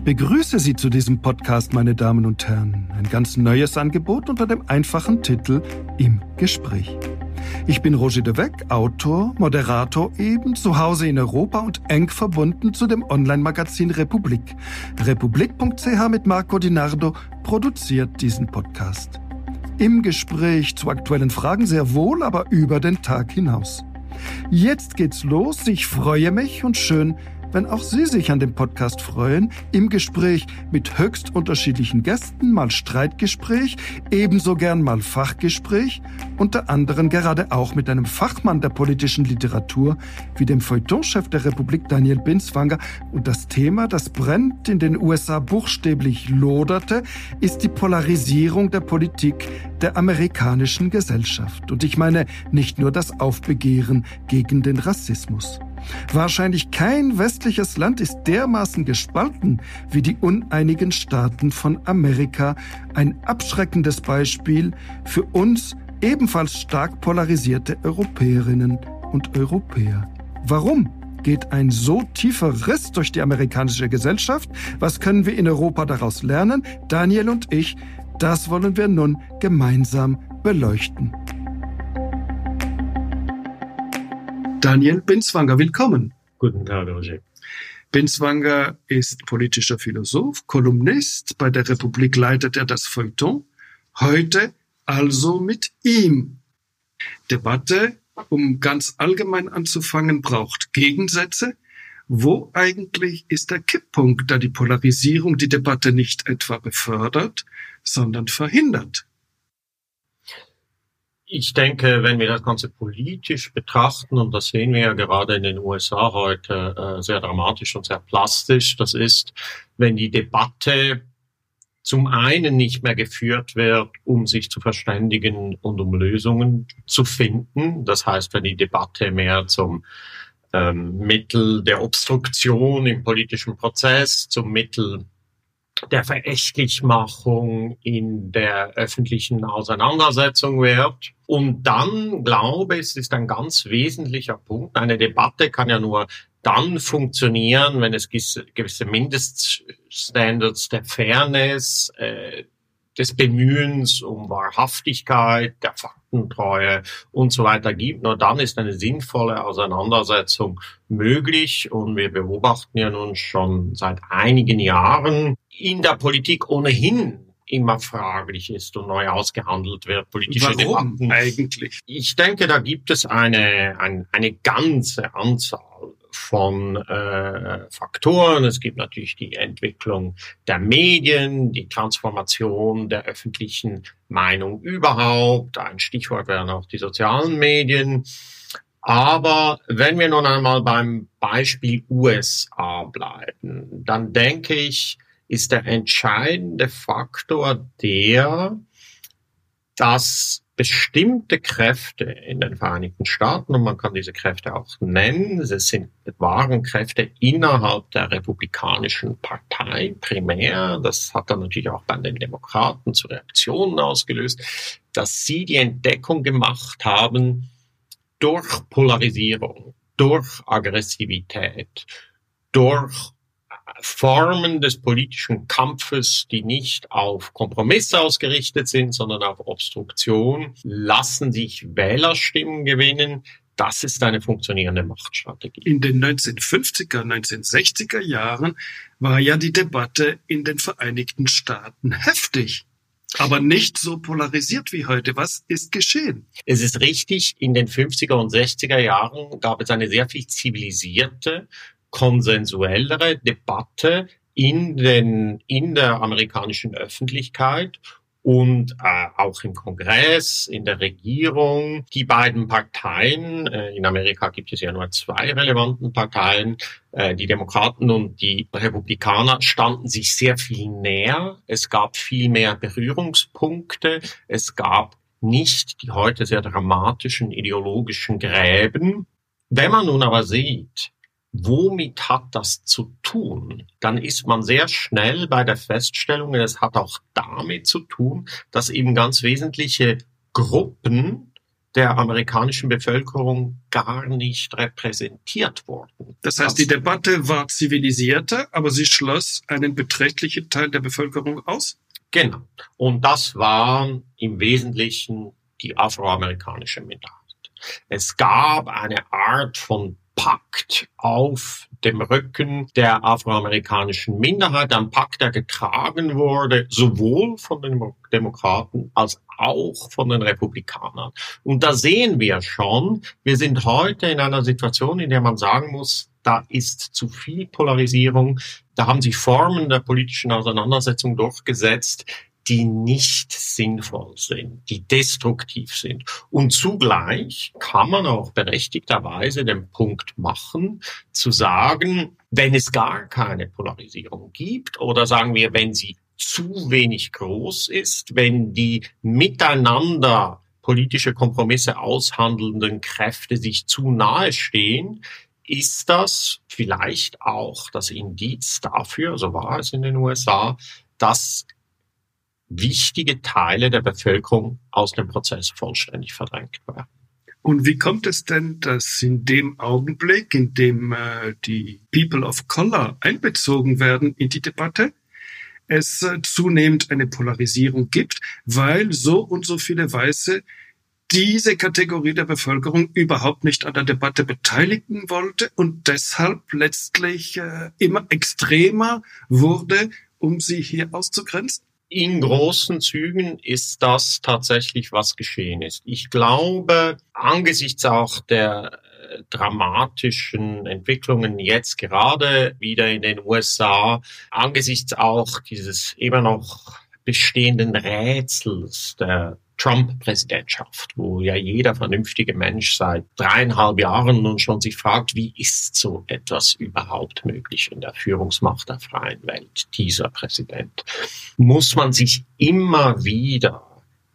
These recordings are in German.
Ich begrüße Sie zu diesem Podcast, meine Damen und Herren. Ein ganz neues Angebot unter dem einfachen Titel Im Gespräch. Ich bin Roger de Autor, Moderator eben, zu Hause in Europa und eng verbunden zu dem Online-Magazin Republik. Republik.ch mit Marco Di Nardo produziert diesen Podcast. Im Gespräch zu aktuellen Fragen sehr wohl, aber über den Tag hinaus. Jetzt geht's los. Ich freue mich und schön, wenn auch Sie sich an dem Podcast freuen, im Gespräch mit höchst unterschiedlichen Gästen, mal Streitgespräch, ebenso gern mal Fachgespräch, unter anderem gerade auch mit einem Fachmann der politischen Literatur wie dem Feuilletonchef der Republik Daniel Binswanger. Und das Thema, das brennt in den USA buchstäblich loderte, ist die Polarisierung der Politik der amerikanischen Gesellschaft. Und ich meine nicht nur das Aufbegehren gegen den Rassismus. Wahrscheinlich kein westliches Land ist dermaßen gespalten wie die uneinigen Staaten von Amerika. Ein abschreckendes Beispiel für uns ebenfalls stark polarisierte Europäerinnen und Europäer. Warum? geht ein so tiefer Riss durch die amerikanische Gesellschaft? Was können wir in Europa daraus lernen? Daniel und ich, das wollen wir nun gemeinsam beleuchten. Daniel Binswanger, willkommen. Guten Tag, Roger. Binswanger ist politischer Philosoph, Kolumnist. Bei der Republik leitet er das Feuilleton. Heute also mit ihm. Debatte, um ganz allgemein anzufangen, braucht Gegensätze. Wo eigentlich ist der Kipppunkt, da die Polarisierung die Debatte nicht etwa befördert, sondern verhindert? Ich denke, wenn wir das Ganze politisch betrachten, und das sehen wir ja gerade in den USA heute äh, sehr dramatisch und sehr plastisch, das ist, wenn die Debatte zum einen nicht mehr geführt wird, um sich zu verständigen und um Lösungen zu finden. Das heißt, wenn die Debatte mehr zum ähm, Mittel der Obstruktion im politischen Prozess, zum Mittel der Verächtlichmachung in der öffentlichen Auseinandersetzung wird. Und dann glaube ich, es ist ein ganz wesentlicher Punkt. Eine Debatte kann ja nur dann funktionieren, wenn es gewisse Mindeststandards der Fairness, äh, des Bemühens um Wahrhaftigkeit, der Faktentreue und so weiter gibt. Nur dann ist eine sinnvolle Auseinandersetzung möglich. Und wir beobachten ja nun schon seit einigen Jahren in der Politik ohnehin immer fraglich ist und neu ausgehandelt wird, politische Warum Debatten. eigentlich? Ich denke, da gibt es eine, eine, eine ganze Anzahl von äh, Faktoren. Es gibt natürlich die Entwicklung der Medien, die Transformation der öffentlichen Meinung überhaupt. Ein Stichwort wären auch die sozialen Medien. Aber wenn wir nun einmal beim Beispiel USA bleiben, dann denke ich, ist der entscheidende Faktor der, dass bestimmte Kräfte in den Vereinigten Staaten, und man kann diese Kräfte auch nennen, es sind wahren Kräfte innerhalb der Republikanischen Partei primär, das hat dann natürlich auch bei den Demokraten zu Reaktionen ausgelöst, dass sie die Entdeckung gemacht haben, durch Polarisierung, durch Aggressivität, durch Formen des politischen Kampfes, die nicht auf Kompromisse ausgerichtet sind, sondern auf Obstruktion, lassen sich Wählerstimmen gewinnen. Das ist eine funktionierende Machtstrategie. In den 1950er, 1960er Jahren war ja die Debatte in den Vereinigten Staaten heftig aber nicht so polarisiert wie heute. Was ist geschehen? Es ist richtig, in den 50er und 60er Jahren gab es eine sehr viel zivilisierte konsensuellere Debatte in, den, in der amerikanischen Öffentlichkeit und äh, auch im Kongress, in der Regierung. Die beiden Parteien, äh, in Amerika gibt es ja nur zwei relevanten Parteien, äh, die Demokraten und die Republikaner standen sich sehr viel näher. Es gab viel mehr Berührungspunkte. Es gab nicht die heute sehr dramatischen ideologischen Gräben. Wenn man nun aber sieht, womit hat das zu tun? Dann ist man sehr schnell bei der Feststellung, es hat auch damit zu tun, dass eben ganz wesentliche Gruppen der amerikanischen Bevölkerung gar nicht repräsentiert wurden. Das heißt, die Debatte war zivilisierter, aber sie schloss einen beträchtlichen Teil der Bevölkerung aus? Genau. Und das war im Wesentlichen die afroamerikanische Minderheit. Es gab eine Art von Pakt auf dem Rücken der afroamerikanischen Minderheit, ein Pakt, der getragen wurde, sowohl von den Demokraten als auch von den Republikanern. Und da sehen wir schon, wir sind heute in einer Situation, in der man sagen muss, da ist zu viel Polarisierung, da haben sich Formen der politischen Auseinandersetzung durchgesetzt, die nicht sinnvoll sind, die destruktiv sind. Und zugleich kann man auch berechtigterweise den Punkt machen, zu sagen, wenn es gar keine Polarisierung gibt oder sagen wir, wenn sie zu wenig groß ist, wenn die miteinander politische Kompromisse aushandelnden Kräfte sich zu nahe stehen, ist das vielleicht auch das Indiz dafür, so war es in den USA, dass wichtige Teile der Bevölkerung aus dem Prozess vollständig verdrängt werden. Und wie kommt es denn, dass in dem Augenblick, in dem äh, die People of Color einbezogen werden in die Debatte, es äh, zunehmend eine Polarisierung gibt, weil so und so viele Weiße diese Kategorie der Bevölkerung überhaupt nicht an der Debatte beteiligen wollte und deshalb letztlich äh, immer extremer wurde, um sie hier auszugrenzen? In großen Zügen ist das tatsächlich, was geschehen ist. Ich glaube, angesichts auch der äh, dramatischen Entwicklungen jetzt gerade wieder in den USA, angesichts auch dieses immer noch bestehenden Rätsels der Trump-Präsidentschaft, wo ja jeder vernünftige Mensch seit dreieinhalb Jahren nun schon sich fragt, wie ist so etwas überhaupt möglich in der Führungsmacht der freien Welt, dieser Präsident, muss man sich immer wieder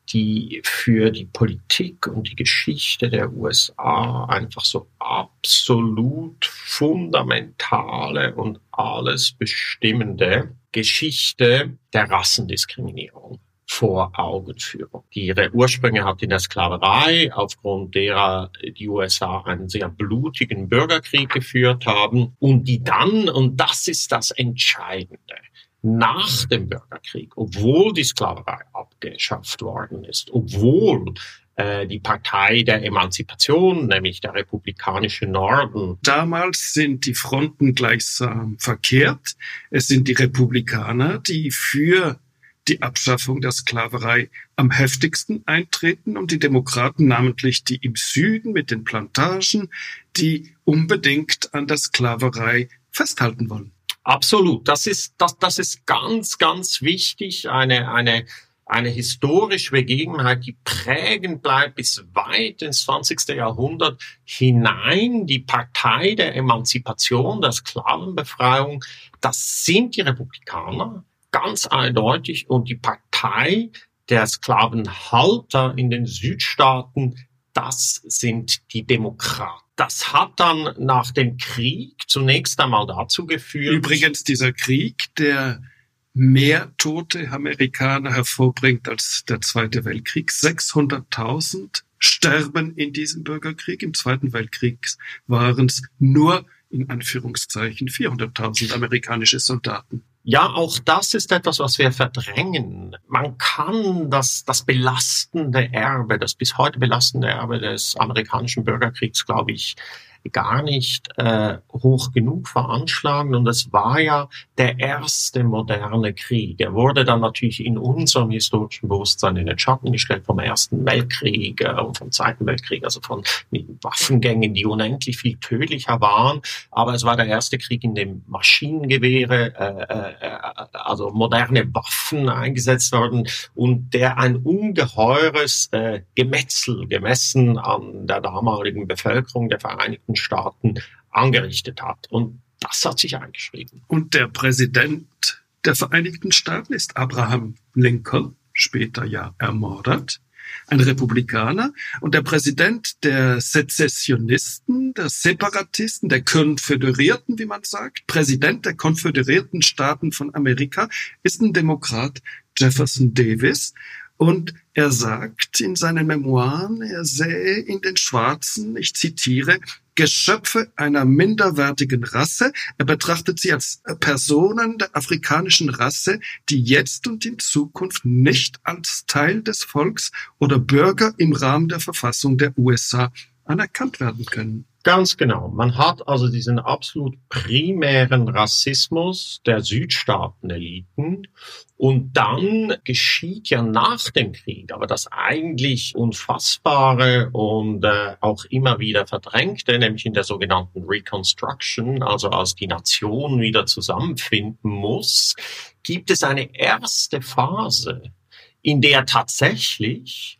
die für die Politik und die Geschichte der USA einfach so absolut fundamentale und alles bestimmende Geschichte der Rassendiskriminierung vor Augen führen. Ihre Ursprünge hat in der Sklaverei, aufgrund derer die USA einen sehr blutigen Bürgerkrieg geführt haben und die dann, und das ist das Entscheidende, nach dem Bürgerkrieg, obwohl die Sklaverei abgeschafft worden ist, obwohl äh, die Partei der Emanzipation, nämlich der republikanische Norden. Damals sind die Fronten gleichsam verkehrt. Es sind die Republikaner, die für die Abschaffung der Sklaverei am heftigsten eintreten und die Demokraten, namentlich die im Süden mit den Plantagen, die unbedingt an der Sklaverei festhalten wollen. Absolut. Das ist, das, das ist ganz, ganz wichtig. Eine, eine, eine historische Begebenheit, die prägend bleibt bis weit ins 20. Jahrhundert hinein. Die Partei der Emanzipation, der Sklavenbefreiung, das sind die Republikaner ganz eindeutig und die Partei der Sklavenhalter in den Südstaaten, das sind die Demokraten. Das hat dann nach dem Krieg zunächst einmal dazu geführt. Übrigens dieser Krieg, der mehr tote Amerikaner hervorbringt als der Zweite Weltkrieg. 600.000 sterben in diesem Bürgerkrieg. Im Zweiten Weltkrieg waren es nur in Anführungszeichen 400.000 amerikanische Soldaten. Ja, auch das ist etwas, was wir verdrängen. Man kann das, das belastende Erbe, das bis heute belastende Erbe des amerikanischen Bürgerkriegs, glaube ich, gar nicht äh, hoch genug veranschlagen. Und es war ja der erste moderne Krieg. Er wurde dann natürlich in unserem historischen Bewusstsein in den Schatten gestellt vom Ersten Weltkrieg äh, und vom Zweiten Weltkrieg, also von Waffengängen, die unendlich viel tödlicher waren. Aber es war der erste Krieg, in dem Maschinengewehre, äh, äh, also moderne Waffen eingesetzt wurden und der ein ungeheures äh, Gemetzel gemessen an der damaligen Bevölkerung der Vereinigten Vereinigten Staaten angerichtet hat. Und das hat sich eingeschrieben. Und der Präsident der Vereinigten Staaten ist Abraham Lincoln, später ja ermordet, ein Republikaner und der Präsident der Sezessionisten, der Separatisten, der Konföderierten, wie man sagt, Präsident der Konföderierten Staaten von Amerika, ist ein Demokrat Jefferson Davis Und er sagt in seinen Memoiren, er sähe in den Schwarzen, ich zitiere, Geschöpfe einer minderwertigen Rasse. Er betrachtet sie als Personen der afrikanischen Rasse, die jetzt und in Zukunft nicht als Teil des Volks oder Bürger im Rahmen der Verfassung der USA anerkannt werden können. Ganz genau. Man hat also diesen absolut primären Rassismus der Südstaateneliten und dann geschieht ja nach dem Krieg, aber das eigentlich unfassbare und äh, auch immer wieder verdrängte, nämlich in der sogenannten Reconstruction, also als die Nation wieder zusammenfinden muss, gibt es eine erste Phase, in der tatsächlich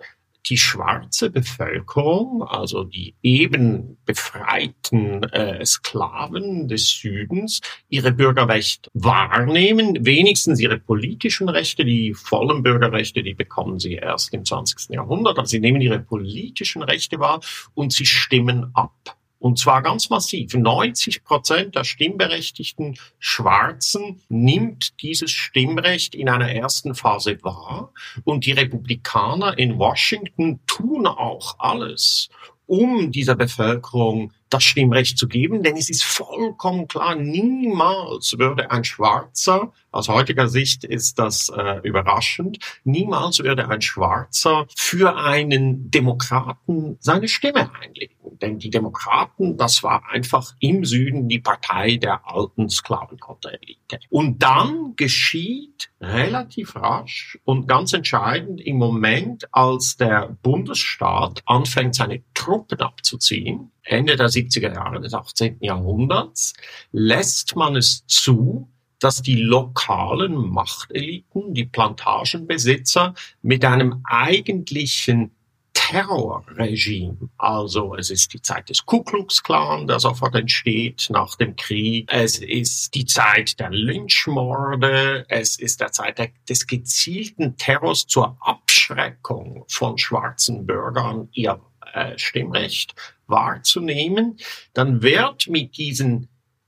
die schwarze Bevölkerung, also die eben befreiten äh, Sklaven des Südens, ihre Bürgerrechte wahrnehmen, wenigstens ihre politischen Rechte, die vollen Bürgerrechte, die bekommen sie erst im 20. Jahrhundert, aber sie nehmen ihre politischen Rechte wahr und sie stimmen ab. Und zwar ganz massiv. 90 Prozent der stimmberechtigten Schwarzen nimmt dieses Stimmrecht in einer ersten Phase wahr. Und die Republikaner in Washington tun auch alles, um dieser Bevölkerung das Stimmrecht zu geben, denn es ist vollkommen klar, niemals würde ein Schwarzer, aus heutiger Sicht ist das äh, überraschend, niemals würde ein Schwarzer für einen Demokraten seine Stimme einlegen. Denn die Demokraten, das war einfach im Süden die Partei der alten Sklavenhalterelite. Und dann geschieht relativ rasch und ganz entscheidend im Moment, als der Bundesstaat anfängt, seine Truppen abzuziehen, Ende der 70er Jahre des 18. Jahrhunderts, lässt man es zu, dass die lokalen Machteliten, die Plantagenbesitzer mit einem eigentlichen Terrorregime. Also es ist die Zeit des Ku Klux Klan, der sofort entsteht nach dem Krieg. Es ist die Zeit der Lynchmorde. Es ist der Zeit des gezielten Terrors zur Abschreckung von schwarzen Bürgern, ihr äh, Stimmrecht wahrzunehmen, dann wird mit diesen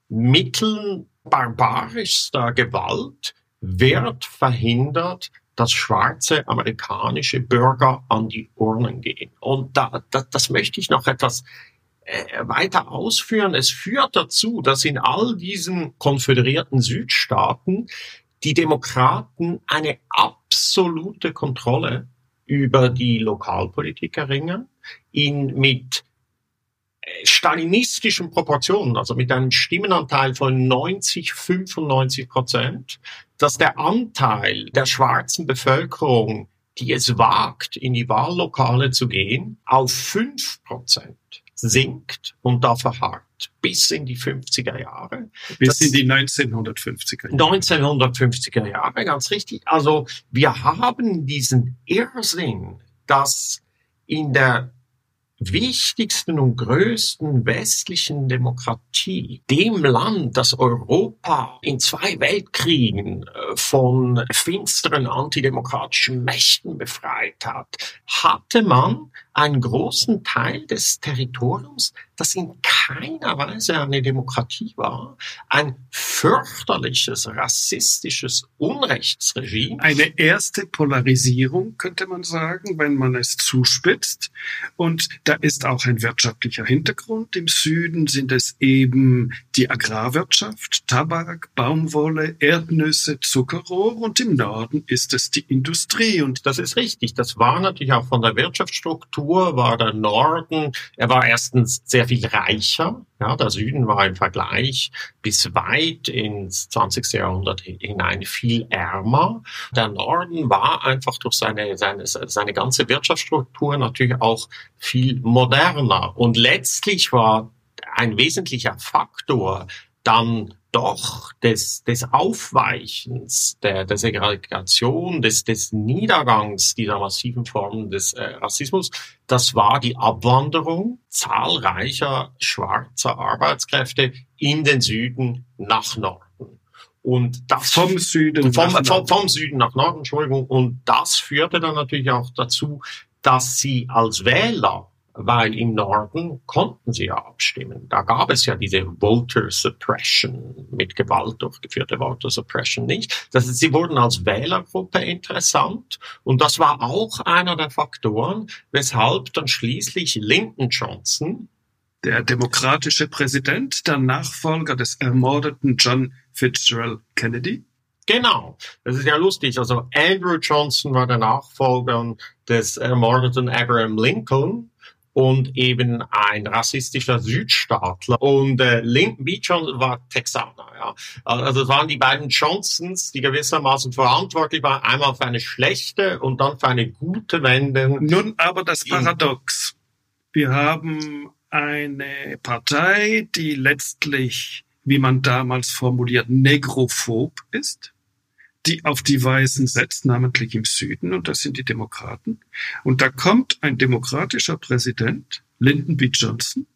Mitteln barbarischster Gewalt wird verhindert, dass schwarze amerikanische Bürger an die Urnen gehen. Und da, da, das möchte ich noch etwas äh, weiter ausführen. Es führt dazu, dass in all diesen konföderierten Südstaaten die Demokraten eine absolute Kontrolle über die Lokalpolitik erringen, ihn mit äh, stalinistischen Proportionen, also mit einem Stimmenanteil von 90, 95 Prozent, dass der Anteil der schwarzen Bevölkerung, die es wagt, in die Wahllokale zu gehen, auf 5 Prozent sinkt und da verharrt bis in die 50er Jahre. Bis das in die 1950er Jahre. 1950er Jahre, ganz richtig. Also wir haben diesen Irrsinn, dass in der wichtigsten und größten westlichen Demokratie, dem Land, das Europa in zwei Weltkriegen äh, von finsteren antidemokratischen Mächten befreit hat, hatte man einen großen Teil des Territoriums, das in keiner Weise eine Demokratie war, ein fürchterliches, rassistisches Unrechtsregime. Eine erste Polarisierung, könnte man sagen, wenn man es zuspitzt. Und da ist auch ein wirtschaftlicher Hintergrund. Im Süden sind es eben die Agrarwirtschaft, Tabak, Baumwolle, Erdnüsse, Zuckerrohr und im Norden ist es die Industrie. Und das ist richtig. Das war natürlich auch von der Wirtschaftsstruktur Kultur war der Norden, er war erstens sehr viel reicher. Ja, der Süden war im Vergleich bis weit ins 20. Jahrhundert hinein viel ärmer. Der Norden war einfach durch seine, seine, seine ganze Wirtschaftsstruktur natürlich auch viel moderner. Und letztlich war ein wesentlicher Faktor dann doch des, des Aufweichens, der, der Segregation, des, des Niedergangs dieser massiven Formen des äh, Rassismus, das war die Abwanderung zahlreicher schwarzer Arbeitskräfte in den Süden nach Norden. Und das vom Süden vom, nach vom, vom Süden nach Norden, Entschuldigung. Und das führte dann natürlich auch dazu, dass sie als Wähler weil im Norden konnten sie ja abstimmen. Da gab es ja diese Voter Suppression, mit Gewalt durchgeführte Voter Suppression nicht. Das heißt, sie wurden als Wählergruppe interessant und das war auch einer der Faktoren, weshalb dann schließlich Lyndon Johnson der demokratische Präsident, der Nachfolger des ermordeten John Fitzgerald Kennedy, Genau, das ist ja lustig. Also Andrew Johnson war der Nachfolger des ermordeten Abraham Lincoln und eben ein rassistischer Südstaatler. Und äh, Lyndon B. Johnson war Texaner. Ja. Also es waren die beiden Johnsons, die gewissermaßen verantwortlich waren, einmal für eine schlechte und dann für eine gute Wendung. Nun aber das Paradox. Wir haben eine Partei, die letztlich, wie man damals formuliert, negrophob ist die auf die Weißen setzt, namentlich im Süden, und das sind die Demokraten. Und da kommt ein demokratischer Präsident, Lyndon B. Johnson.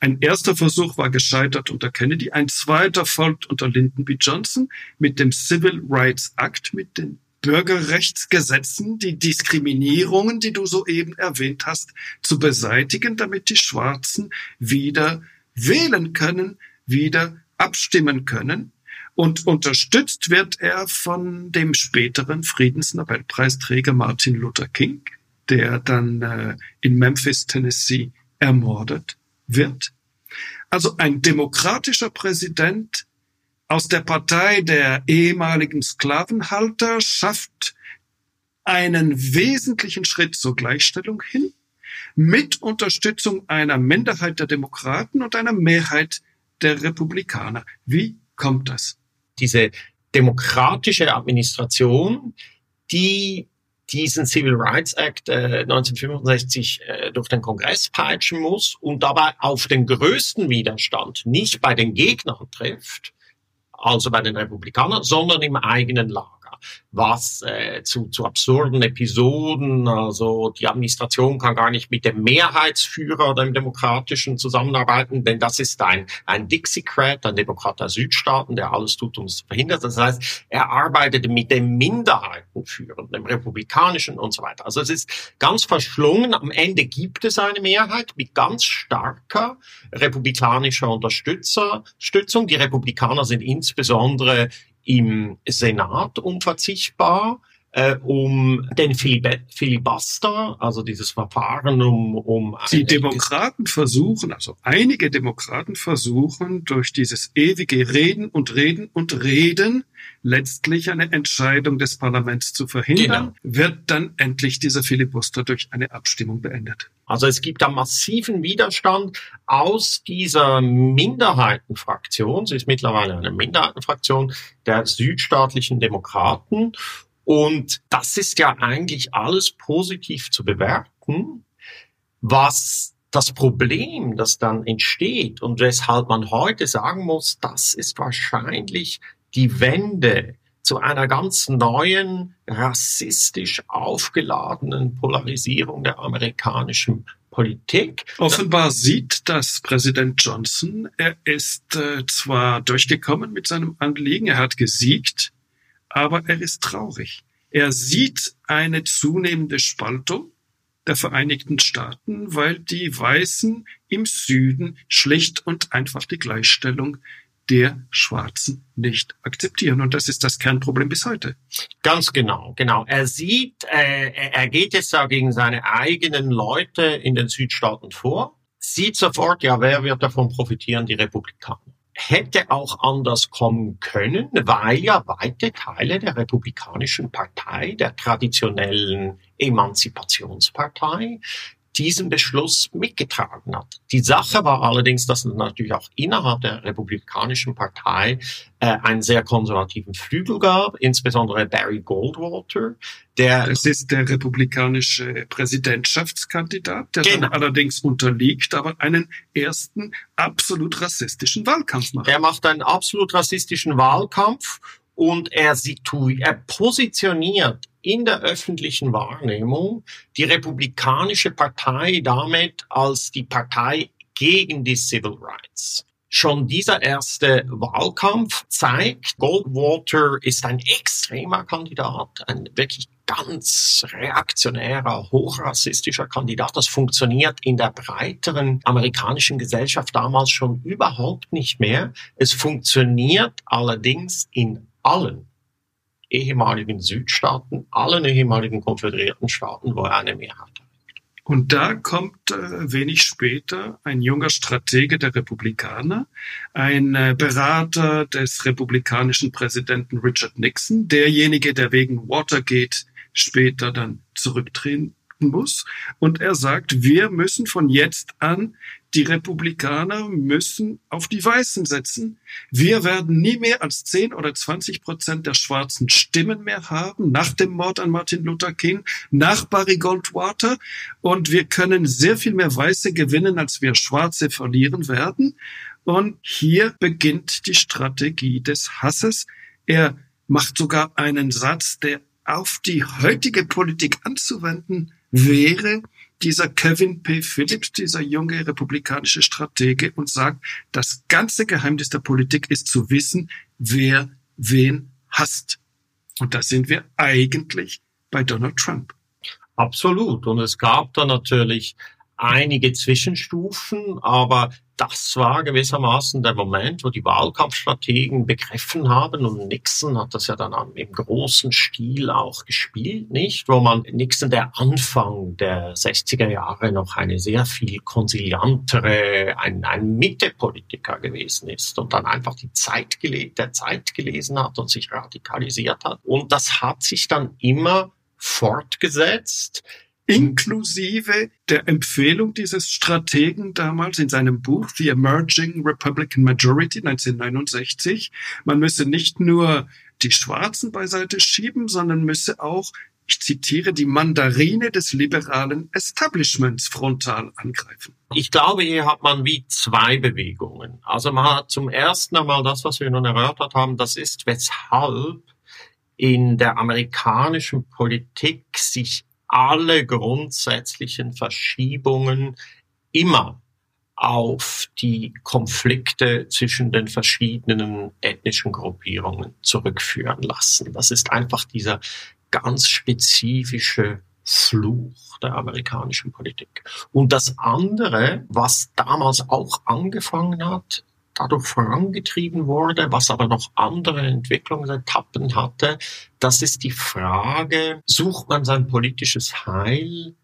Ein erster Versuch war gescheitert unter Kennedy, ein zweiter folgt unter Lyndon B. Johnson mit dem Civil Rights Act, mit den Bürgerrechtsgesetzen, die Diskriminierungen, die du soeben erwähnt hast, zu beseitigen, damit die Schwarzen wieder wählen können, wieder abstimmen können und unterstützt wird er von dem späteren Friedensnobelpreisträger Martin Luther King, der dann äh, in Memphis, Tennessee ermordet wird. Also ein demokratischer Präsident aus der Partei der ehemaligen Sklavenhalter schafft einen wesentlichen Schritt zur Gleichstellung hin, mit Unterstützung einer Minderheit der Demokraten und einer Mehrheit der Republikaner. Wie kommt das? Diese demokratische Administration, die diesen Civil Rights Act äh, 1965 äh, durch den Kongress peitschen muss und dabei auf den größten Widerstand nicht bei den Gegnern trifft, also bei den Republikanern, sondern im eigenen Lager was äh, zu, zu absurden Episoden, also die Administration kann gar nicht mit dem Mehrheitsführer, dem Demokratischen zusammenarbeiten, denn das ist ein, ein Dixiecrat, ein Demokrat der Südstaaten, der alles tut, um es zu verhindern. Das heißt, er arbeitet mit dem Minderheitenführer, dem Republikanischen und so weiter. Also es ist ganz verschlungen. Am Ende gibt es eine Mehrheit mit ganz starker republikanischer Unterstützung. Die Republikaner sind insbesondere im Senat unverzichtbar, äh, um den Filibuster, also dieses Verfahren um, um Die Demokraten versuchen, also einige Demokraten versuchen, durch dieses ewige Reden und Reden und Reden letztlich eine Entscheidung des Parlaments zu verhindern, genau. wird dann endlich dieser Filibuster durch eine Abstimmung beendet. Also es gibt da massiven Widerstand aus dieser Minderheitenfraktion, sie ist mittlerweile eine Minderheitenfraktion der südstaatlichen Demokraten. Und das ist ja eigentlich alles positiv zu bewerten, was das Problem, das dann entsteht und weshalb man heute sagen muss, das ist wahrscheinlich die Wende zu einer ganz neuen, rassistisch aufgeladenen Polarisierung der amerikanischen Politik. Offenbar sieht das Präsident Johnson, er ist äh, zwar durchgekommen mit seinem Anliegen, er hat gesiegt, aber er ist traurig. Er sieht eine zunehmende Spaltung der Vereinigten Staaten, weil die Weißen im Süden schlicht und einfach die Gleichstellung der Schwarzen nicht akzeptieren. Und das ist das Kernproblem bis heute. Ganz genau, genau. Er sieht, äh, er geht jetzt da gegen seine eigenen Leute in den Südstaaten vor, sieht sofort, ja, wer wird davon profitieren? Die Republikaner. Hätte auch anders kommen können, weil ja weite Teile der Republikanischen Partei, der traditionellen Emanzipationspartei, diesen Beschluss mitgetragen hat. Die Sache war allerdings, dass es natürlich auch innerhalb der Republikanischen Partei äh, einen sehr konservativen Flügel gab, insbesondere Barry Goldwater, der das ist der republikanische Präsidentschaftskandidat, der genau. allerdings unterliegt, aber einen ersten absolut rassistischen Wahlkampf macht. Er macht einen absolut rassistischen Wahlkampf und er, er positioniert in der öffentlichen Wahrnehmung die Republikanische Partei damit als die Partei gegen die Civil Rights. Schon dieser erste Wahlkampf zeigt, Goldwater ist ein extremer Kandidat, ein wirklich ganz reaktionärer, hochrassistischer Kandidat. Das funktioniert in der breiteren amerikanischen Gesellschaft damals schon überhaupt nicht mehr. Es funktioniert allerdings in allen ehemaligen Südstaaten, allen ehemaligen konföderierten Staaten, wo er eine Mehrheit hat. Und da kommt äh, wenig später ein junger Stratege der Republikaner, ein äh, Berater des republikanischen Präsidenten Richard Nixon, derjenige, der wegen Watergate später dann zurücktreten muss. Und er sagt, wir müssen von jetzt an die Republikaner müssen auf die Weißen setzen. Wir werden nie mehr als 10 oder 20 Prozent der schwarzen Stimmen mehr haben nach dem Mord an Martin Luther King, nach Barry Goldwater. Und wir können sehr viel mehr Weiße gewinnen, als wir Schwarze verlieren werden. Und hier beginnt die Strategie des Hasses. Er macht sogar einen Satz, der auf die heutige Politik anzuwenden wäre, dieser Kevin P. Phillips, dieser junge republikanische Stratege und sagt, das ganze Geheimnis der Politik ist zu wissen, wer wen hasst. Und da sind wir eigentlich bei Donald Trump. Absolut. Und es gab da natürlich einige Zwischenstufen, aber das war gewissermaßen der Moment, wo die Wahlkampfstrategen begriffen haben und Nixon hat das ja dann im großen Stil auch gespielt, nicht? Wo man Nixon der Anfang der 60er Jahre noch eine sehr viel konsiliantere, ein, ein Mitte-Politiker gewesen ist und dann einfach die Zeit gelebt, der Zeit gelesen hat und sich radikalisiert hat. Und das hat sich dann immer fortgesetzt inklusive der Empfehlung dieses Strategen damals in seinem Buch The Emerging Republican Majority 1969. Man müsse nicht nur die Schwarzen beiseite schieben, sondern müsse auch, ich zitiere, die Mandarine des liberalen Establishments frontal angreifen. Ich glaube, hier hat man wie zwei Bewegungen. Also man hat zum ersten einmal das, was wir nun erörtert haben, das ist, weshalb in der amerikanischen Politik sich alle grundsätzlichen Verschiebungen immer auf die Konflikte zwischen den verschiedenen ethnischen Gruppierungen zurückführen lassen. Das ist einfach dieser ganz spezifische Fluch der amerikanischen Politik. Und das andere, was damals auch angefangen hat, dadurch vorangetrieben wurde, was aber noch andere Entwicklungsetappen hatte. Das ist die Frage, sucht man sein politisches Heil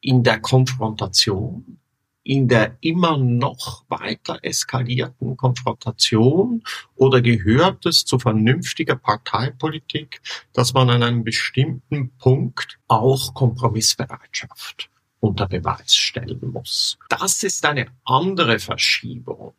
in der Konfrontation, in der immer noch weiter eskalierten Konfrontation oder gehört es zu vernünftiger Parteipolitik, dass man an einem bestimmten Punkt auch Kompromissbereitschaft unter Beweis stellen muss. Das ist eine andere Verschiebung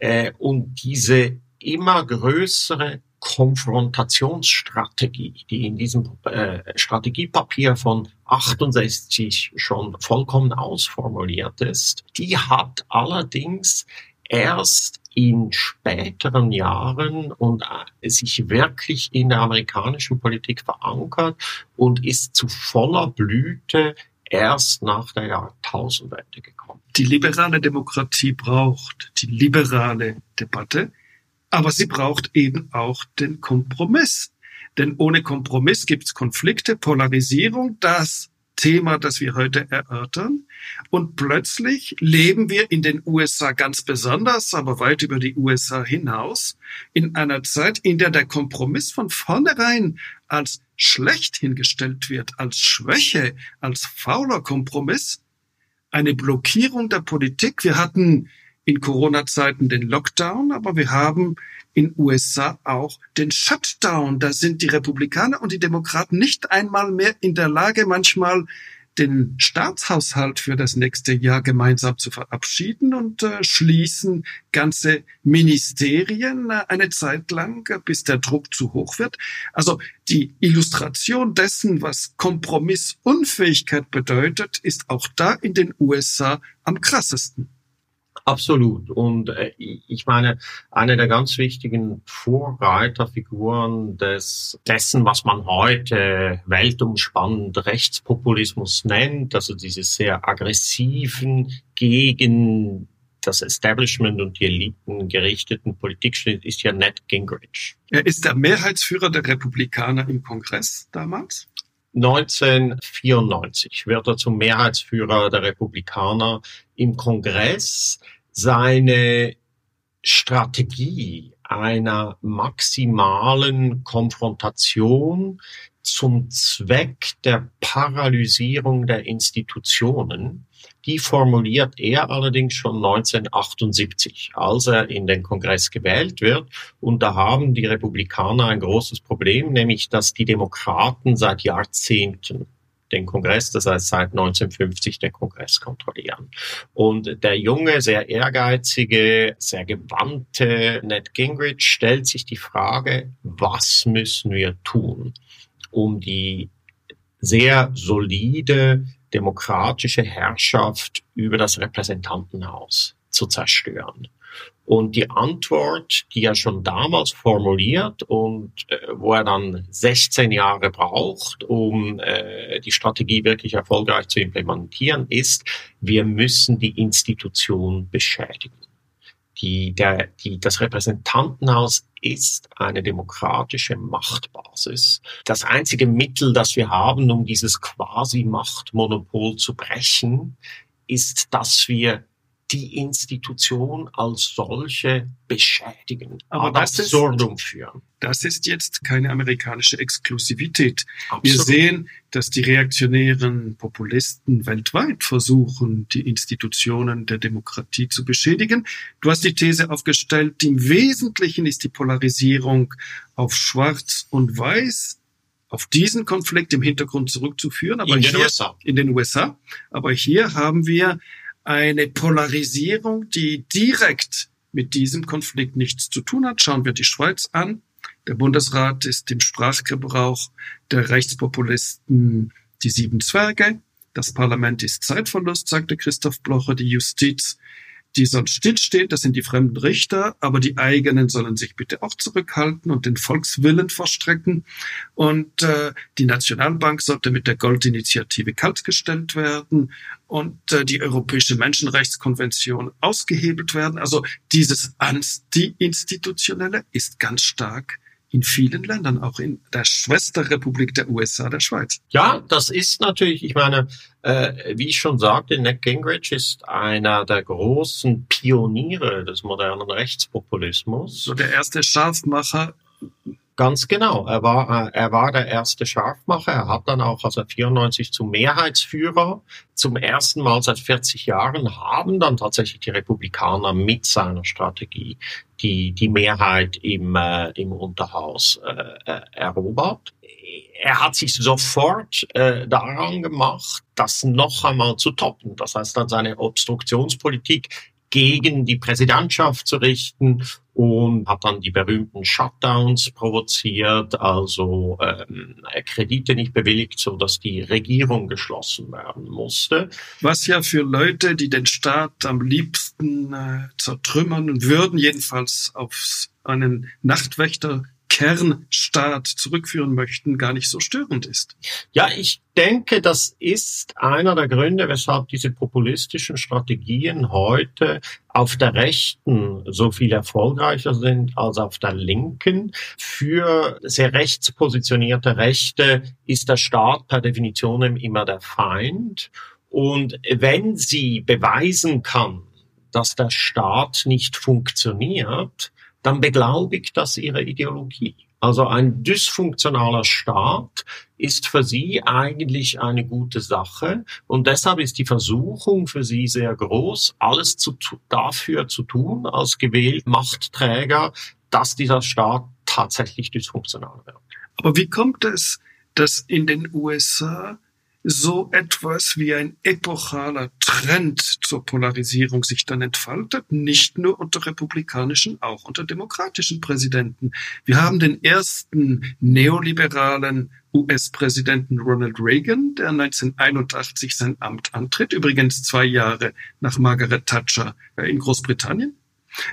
äh, und diese immer größere Konfrontationsstrategie, die in diesem äh, Strategiepapier von 68 schon vollkommen ausformuliert ist, die hat allerdings erst in späteren Jahren und äh, sich wirklich in der amerikanischen Politik verankert und ist zu voller Blüte erst nach der Jahrtausendwende gekommen. Die liberale Demokratie braucht die liberale Debatte, aber sie braucht eben auch den Kompromiss. Denn ohne Kompromiss gibt es Konflikte, Polarisierung, das Thema, das wir heute erörtern. Und plötzlich leben wir in den USA ganz besonders, aber weit über die USA hinaus, in einer Zeit, in der der Kompromiss von vornherein als schlecht hingestellt wird, als Schwäche, als fauler Kompromiss, eine Blockierung der Politik. Wir hatten in Corona-Zeiten den Lockdown, aber wir haben in USA auch den Shutdown. Da sind die Republikaner und die Demokraten nicht einmal mehr in der Lage, manchmal den Staatshaushalt für das nächste Jahr gemeinsam zu verabschieden und äh, schließen ganze Ministerien äh, eine Zeit lang, äh, bis der Druck zu hoch wird. Also die Illustration dessen, was Kompromissunfähigkeit bedeutet, ist auch da in den USA am krassesten. Absolut. Und äh, ich meine, eine der ganz wichtigen Vorreiterfiguren des, dessen, was man heute weltumspannend Rechtspopulismus nennt, also diese sehr aggressiven gegen das Establishment und die Eliten gerichteten Politikschnitt ist ja Ned Gingrich. Er ist der Mehrheitsführer der Republikaner im Kongress damals. 1994 wird er zum Mehrheitsführer der Republikaner im Kongress. Seine Strategie einer maximalen Konfrontation zum Zweck der Paralysierung der Institutionen, die formuliert er allerdings schon 1978, als er in den Kongress gewählt wird. Und da haben die Republikaner ein großes Problem, nämlich dass die Demokraten seit Jahrzehnten den Kongress, das heißt seit 1950 den Kongress kontrollieren. Und der junge, sehr ehrgeizige, sehr gewandte Ned Gingrich stellt sich die Frage, was müssen wir tun, um die sehr solide demokratische Herrschaft über das Repräsentantenhaus zu zerstören. Und die Antwort, die er schon damals formuliert und äh, wo er dann 16 Jahre braucht, um äh, die Strategie wirklich erfolgreich zu implementieren, ist, wir müssen die Institution beschädigen. Die, der, die, das Repräsentantenhaus ist eine demokratische Machtbasis. Das einzige Mittel, das wir haben, um dieses Quasi-Machtmonopol zu brechen, ist, dass wir die Institution als solche beschädigen, aber das ist, führen. Das ist jetzt keine amerikanische Exklusivität. Absolut. Wir sehen, dass die reaktionären Populisten weltweit versuchen, die Institutionen der Demokratie zu beschädigen. Du hast die These aufgestellt, im Wesentlichen ist die Polarisierung auf Schwarz und Weiß auf diesen Konflikt im Hintergrund zurückzuführen, aber in hier, den USA. in den USA. Aber hier haben wir eine Polarisierung, die direkt mit diesem Konflikt nichts zu tun hat. Schauen wir die Schweiz an. Der Bundesrat ist im Sprachgebrauch der Rechtspopulisten die sieben Zwerge. Das Parlament ist Zeitverlust, sagte Christoph Blocher. Die Justiz die soll stillstehen, das sind die fremden Richter, aber die eigenen sollen sich bitte auch zurückhalten und den Volkswillen verstrecken. Und äh, die Nationalbank sollte mit der Goldinitiative kaltgestellt werden und äh, die Europäische Menschenrechtskonvention ausgehebelt werden. Also dieses Anti-Institutionelle ist ganz stark in vielen Ländern, auch in der Schwesterrepublik der USA, der Schweiz. Ja, das ist natürlich, ich meine, äh, wie ich schon sagte, Ned Gingrich ist einer der großen Pioniere des modernen Rechtspopulismus. So der erste Scharfmacher Ganz genau. Er war, äh, er war der erste Scharfmacher. Er hat dann auch, als er 94 zum Mehrheitsführer zum ersten Mal seit 40 Jahren haben dann tatsächlich die Republikaner mit seiner Strategie die, die Mehrheit im, äh, im Unterhaus äh, äh erobert. Er hat sich sofort äh, daran gemacht, das noch einmal zu toppen. Das heißt, dann seine Obstruktionspolitik gegen die Präsidentschaft zu richten und hat dann die berühmten Shutdowns provoziert, also ähm, Kredite nicht bewilligt, so dass die Regierung geschlossen werden musste. Was ja für Leute, die den Staat am liebsten äh, zertrümmern würden, jedenfalls auf einen Nachtwächter Kernstaat zurückführen möchten, gar nicht so störend ist. Ja, ich denke, das ist einer der Gründe, weshalb diese populistischen Strategien heute auf der Rechten so viel erfolgreicher sind als auf der Linken. Für sehr rechtspositionierte Rechte ist der Staat per Definition immer der Feind. Und wenn sie beweisen kann, dass der Staat nicht funktioniert, dann beglaubigt das ihre Ideologie. Also ein dysfunktionaler Staat ist für sie eigentlich eine gute Sache und deshalb ist die Versuchung für sie sehr groß, alles zu, dafür zu tun als gewählt Machtträger, dass dieser Staat tatsächlich dysfunktional wird. Aber wie kommt es, dass in den USA so etwas wie ein epochaler Trend zur Polarisierung sich dann entfaltet, nicht nur unter republikanischen, auch unter demokratischen Präsidenten. Wir haben den ersten neoliberalen US-Präsidenten Ronald Reagan, der 1981 sein Amt antritt, übrigens zwei Jahre nach Margaret Thatcher in Großbritannien.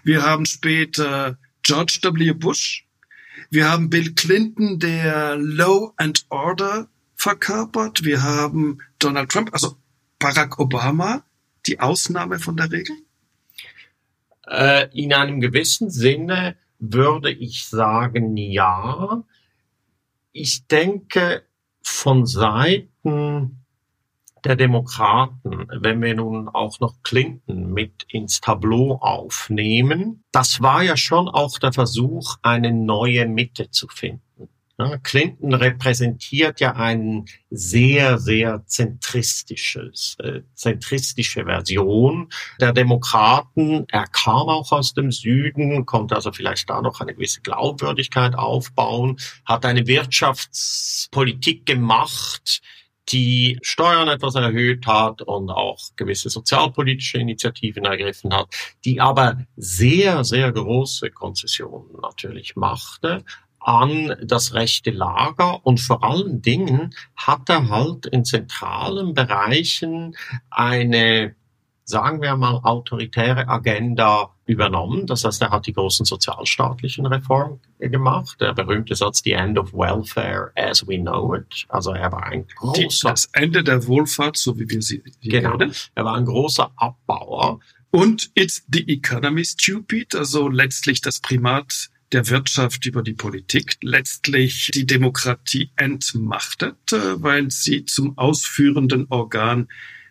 Wir haben später George W. Bush. Wir haben Bill Clinton, der Law and Order verkörpert. Wir haben Donald Trump, also Barack Obama, die Ausnahme von der Regel? Äh, in einem gewissen Sinne würde ich sagen, ja. Ich denke, von Seiten der Demokraten, wenn wir nun auch noch Clinton mit ins Tableau aufnehmen, das war ja schon auch der Versuch, eine neue Mitte zu finden. Clinton repräsentiert ja ein sehr, sehr zentristisches, äh, zentristische Version der Demokraten. Er kam auch aus dem Süden, konnte also vielleicht da noch eine gewisse Glaubwürdigkeit aufbauen, hat eine Wirtschaftspolitik gemacht, die Steuern etwas erhöht hat und auch gewisse sozialpolitische Initiativen ergriffen hat, die aber sehr, sehr große Konzessionen natürlich machte an das rechte Lager und vor allen Dingen hat er halt in zentralen Bereichen eine sagen wir mal, autoritäre Agenda übernommen. Das heißt, er hat die großen sozialstaatlichen Reformen gemacht. Der berühmte Satz, the end of welfare as we know it. Also er war ein großer... Das Ende der Wohlfahrt, so wie wir sie genau, kennen. Er war ein großer Abbauer. Und it's the economy stupid, also letztlich das Primat der Wirtschaft über die Politik, letztlich die Demokratie entmachtet, äh, weil sie zum ausführenden Organ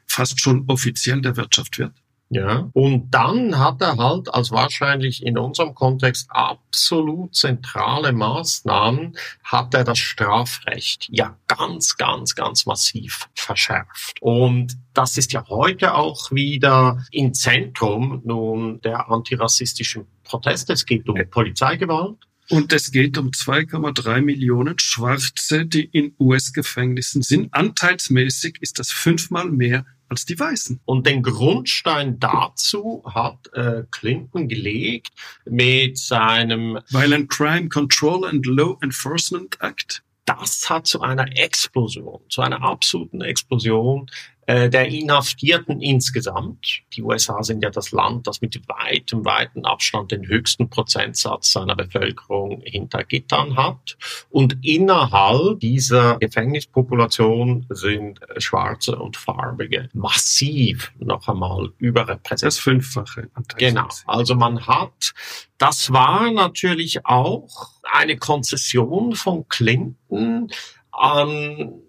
fast schon offiziell der Wirtschaft wird. Ja, und dann hat er halt als wahrscheinlich in unserem Kontext absolut zentrale Maßnahmen, hat er das Strafrecht ja ganz, ganz, ganz massiv verschärft. Und das ist ja heute auch wieder im Zentrum nun der antirassistischen Proteste. Es geht um Polizeigewalt. Und es geht um 2,3 Millionen Schwarze, die in US-Gefängnissen sind. Anteilsmäßig ist das fünfmal mehr als die Weißen. Und den Grundstein dazu hat äh, Clinton gelegt mit seinem Violent Crime Control and Law Enforcement Act. Das hat zu einer Explosion, zu einer absoluten Explosion äh, der Inhaftierten insgesamt. Die USA sind ja das Land, das mit weitem, weiten Abstand den höchsten Prozentsatz seiner Bevölkerung hinter Gittern hat. Und innerhalb dieser Gefängnispopulation sind Schwarze und Farbige massiv noch einmal überrepräsentiert. Das Fünffache. Genau. Also man hat, das war natürlich auch eine Konzession von Clinton an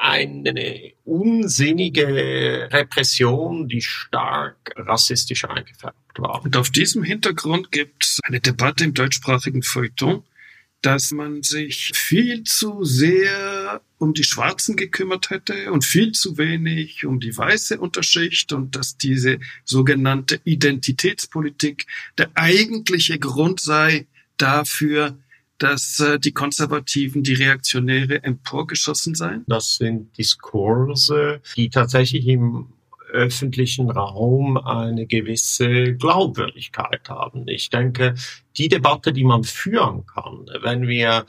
eine unsinnige Repression, die stark rassistisch eingefärbt war. Und auf diesem Hintergrund gibt es eine Debatte im deutschsprachigen Feuilleton, dass man sich viel zu sehr um die Schwarzen gekümmert hätte und viel zu wenig um die weiße Unterschicht und dass diese sogenannte Identitätspolitik der eigentliche Grund sei dafür, dass äh, die Konservativen, die Reaktionäre emporgeschossen seien? Das sind Diskurse, die tatsächlich im öffentlichen Raum eine gewisse Glaubwürdigkeit haben. Ich denke, die Debatte, die man führen kann, wenn wir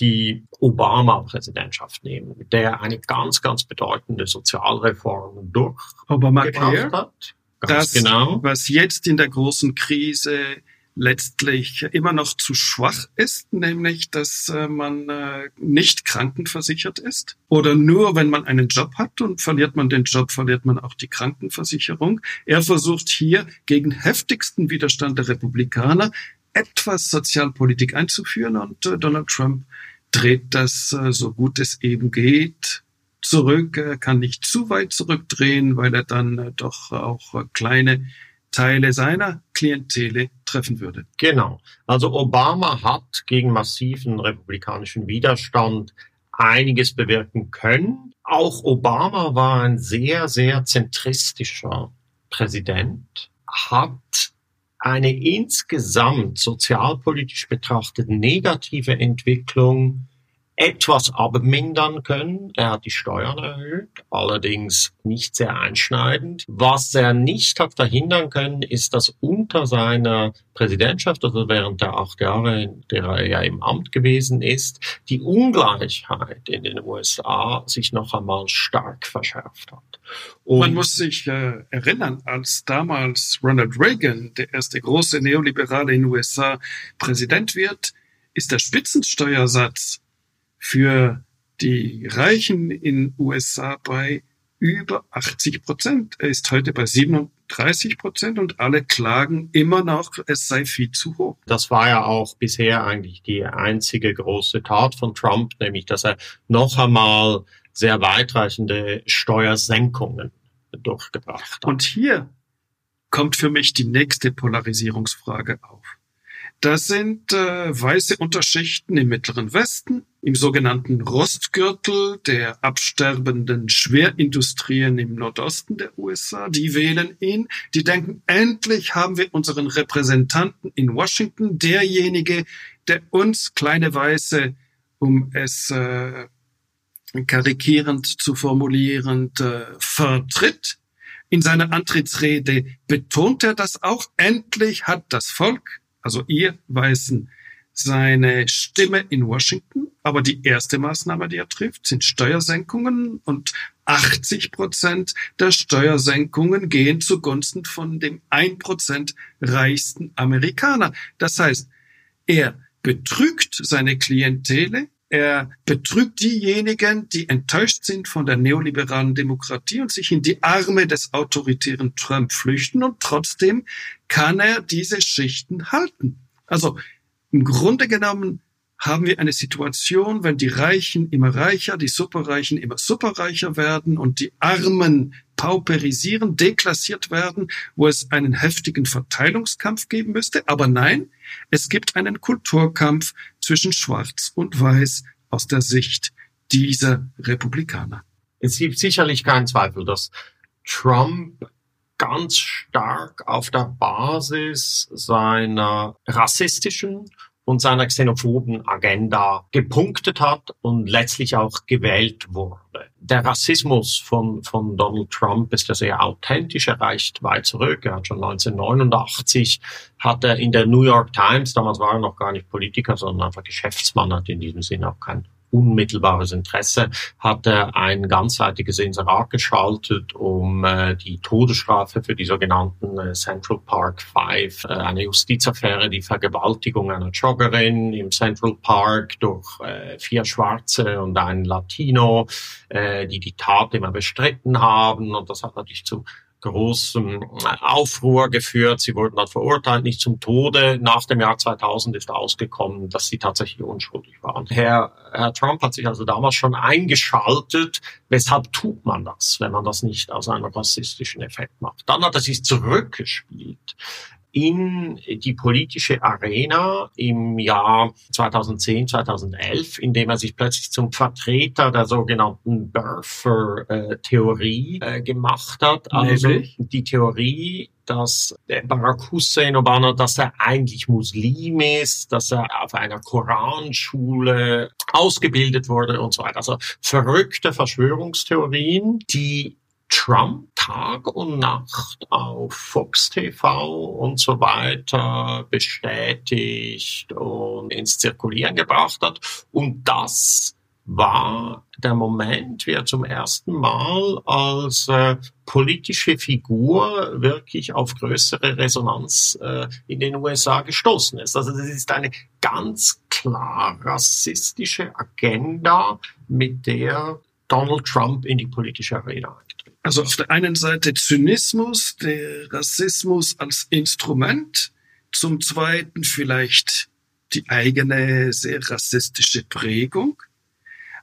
die Obama-Präsidentschaft nehmen, der eine ganz, ganz bedeutende Sozialreform durchgebracht hat. Ganz das, genau. was jetzt in der großen Krise letztlich immer noch zu schwach ist, nämlich dass äh, man äh, nicht krankenversichert ist oder nur wenn man einen Job hat und verliert man den Job, verliert man auch die Krankenversicherung. Er versucht hier gegen heftigsten Widerstand der Republikaner etwas Sozialpolitik einzuführen und äh, Donald Trump dreht das so gut es eben geht zurück. Er kann nicht zu weit zurückdrehen, weil er dann doch auch kleine Teile seiner Klientele treffen würde. Genau. Also Obama hat gegen massiven republikanischen Widerstand einiges bewirken können. Auch Obama war ein sehr, sehr zentristischer Präsident, hat eine insgesamt sozialpolitisch betrachtet negative Entwicklung etwas abmindern können. Er hat die Steuern erhöht, allerdings nicht sehr einschneidend. Was er nicht hat verhindern können, ist, dass unter seiner Präsidentschaft, also während der acht Jahre, in der er ja im Amt gewesen ist, die Ungleichheit in den USA sich noch einmal stark verschärft hat. Und Man muss sich äh, erinnern, als damals Ronald Reagan, der erste große Neoliberale in den USA, Präsident wird, ist der Spitzensteuersatz für die Reichen in USA bei über 80 Prozent. Er ist heute bei 87 30 Prozent und alle klagen immer noch, es sei viel zu hoch. Das war ja auch bisher eigentlich die einzige große Tat von Trump, nämlich dass er noch einmal sehr weitreichende Steuersenkungen durchgebracht hat. Und hier kommt für mich die nächste Polarisierungsfrage auf. Das sind äh, weiße Unterschichten im Mittleren Westen, im sogenannten Rostgürtel der absterbenden Schwerindustrien im Nordosten der USA. Die wählen ihn, die denken, endlich haben wir unseren Repräsentanten in Washington, derjenige, der uns kleine Weiße, um es äh, karikierend zu formulieren, äh, vertritt. In seiner Antrittsrede betont er das auch. Endlich hat das Volk also ihr Weißen, seine Stimme in Washington. Aber die erste Maßnahme, die er trifft, sind Steuersenkungen und 80 Prozent der Steuersenkungen gehen zugunsten von dem 1 Prozent reichsten Amerikaner. Das heißt, er betrügt seine Klientele, er betrügt diejenigen, die enttäuscht sind von der neoliberalen Demokratie und sich in die Arme des autoritären Trump flüchten und trotzdem kann er diese Schichten halten. Also im Grunde genommen haben wir eine Situation, wenn die Reichen immer reicher, die Superreichen immer superreicher werden und die Armen pauperisieren, deklassiert werden, wo es einen heftigen Verteilungskampf geben müsste. Aber nein, es gibt einen Kulturkampf zwischen Schwarz und Weiß aus der Sicht dieser Republikaner. Es gibt sicherlich keinen Zweifel, dass Trump ganz stark auf der Basis seiner rassistischen und seiner xenophoben Agenda gepunktet hat und letztlich auch gewählt wurde. Der Rassismus von, von Donald Trump ist ja sehr authentisch, er reicht weit zurück. Er hat schon 1989, hat er in der New York Times, damals war er noch gar nicht Politiker, sondern einfach Geschäftsmann, hat in diesem Sinne auch kein unmittelbares Interesse, hat er ein ganzseitiges Inserat geschaltet, um äh, die Todesstrafe für die sogenannten äh, Central Park Five, äh, eine Justizaffäre, die Vergewaltigung einer Joggerin im Central Park durch äh, vier Schwarze und einen Latino, äh, die die Tat immer bestritten haben. Und das hat natürlich zu großen Aufruhr geführt. Sie wurden dann verurteilt, nicht zum Tode. Nach dem Jahr 2000 ist ausgekommen, dass sie tatsächlich unschuldig waren. Herr, Herr Trump hat sich also damals schon eingeschaltet. Weshalb tut man das, wenn man das nicht aus einem rassistischen Effekt macht? Dann hat er sich zurückgespielt in die politische Arena im Jahr 2010, 2011, indem er sich plötzlich zum Vertreter der sogenannten Birther-Theorie äh, gemacht hat. Also Nämlich? die Theorie, dass Barack Hussein Obama, dass er eigentlich Muslim ist, dass er auf einer Koranschule ausgebildet wurde und so weiter. Also verrückte Verschwörungstheorien, die Trump Tag und Nacht auf Fox TV und so weiter bestätigt und ins Zirkulieren gebracht hat. Und das war der Moment, wie er zum ersten Mal als äh, politische Figur wirklich auf größere Resonanz äh, in den USA gestoßen ist. Also das ist eine ganz klar rassistische Agenda, mit der Donald Trump in die politische Arena also auf der einen Seite Zynismus, der Rassismus als Instrument, zum zweiten vielleicht die eigene sehr rassistische Prägung.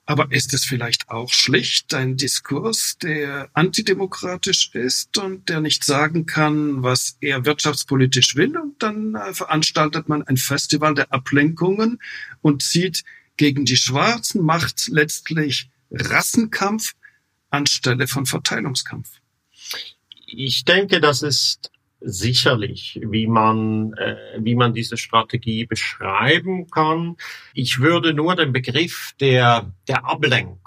Aber ist es vielleicht auch schlicht ein Diskurs, der antidemokratisch ist und der nicht sagen kann, was er wirtschaftspolitisch will? Und dann veranstaltet man ein Festival der Ablenkungen und zieht gegen die Schwarzen, macht letztlich Rassenkampf anstelle von Verteilungskampf? Ich denke, das ist sicherlich, wie man, äh, wie man diese Strategie beschreiben kann. Ich würde nur den Begriff der, der Ablenkung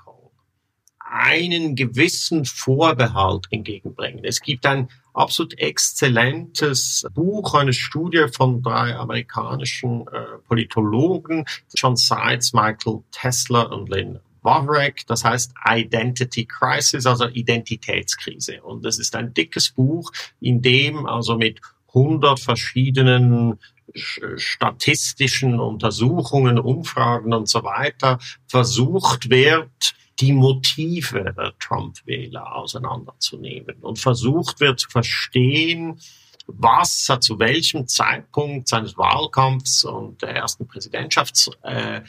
einen gewissen Vorbehalt entgegenbringen. Es gibt ein absolut exzellentes Buch, eine Studie von drei amerikanischen äh, Politologen, John Seitz, Michael Tesla und Lynn WAVREC, das heißt Identity Crisis, also Identitätskrise. Und das ist ein dickes Buch, in dem also mit 100 verschiedenen statistischen Untersuchungen, Umfragen und so weiter versucht wird, die Motive der Trump-Wähler auseinanderzunehmen und versucht wird zu verstehen, was er zu welchem Zeitpunkt seines Wahlkampfs und der ersten Präsidentschaftsjahre äh,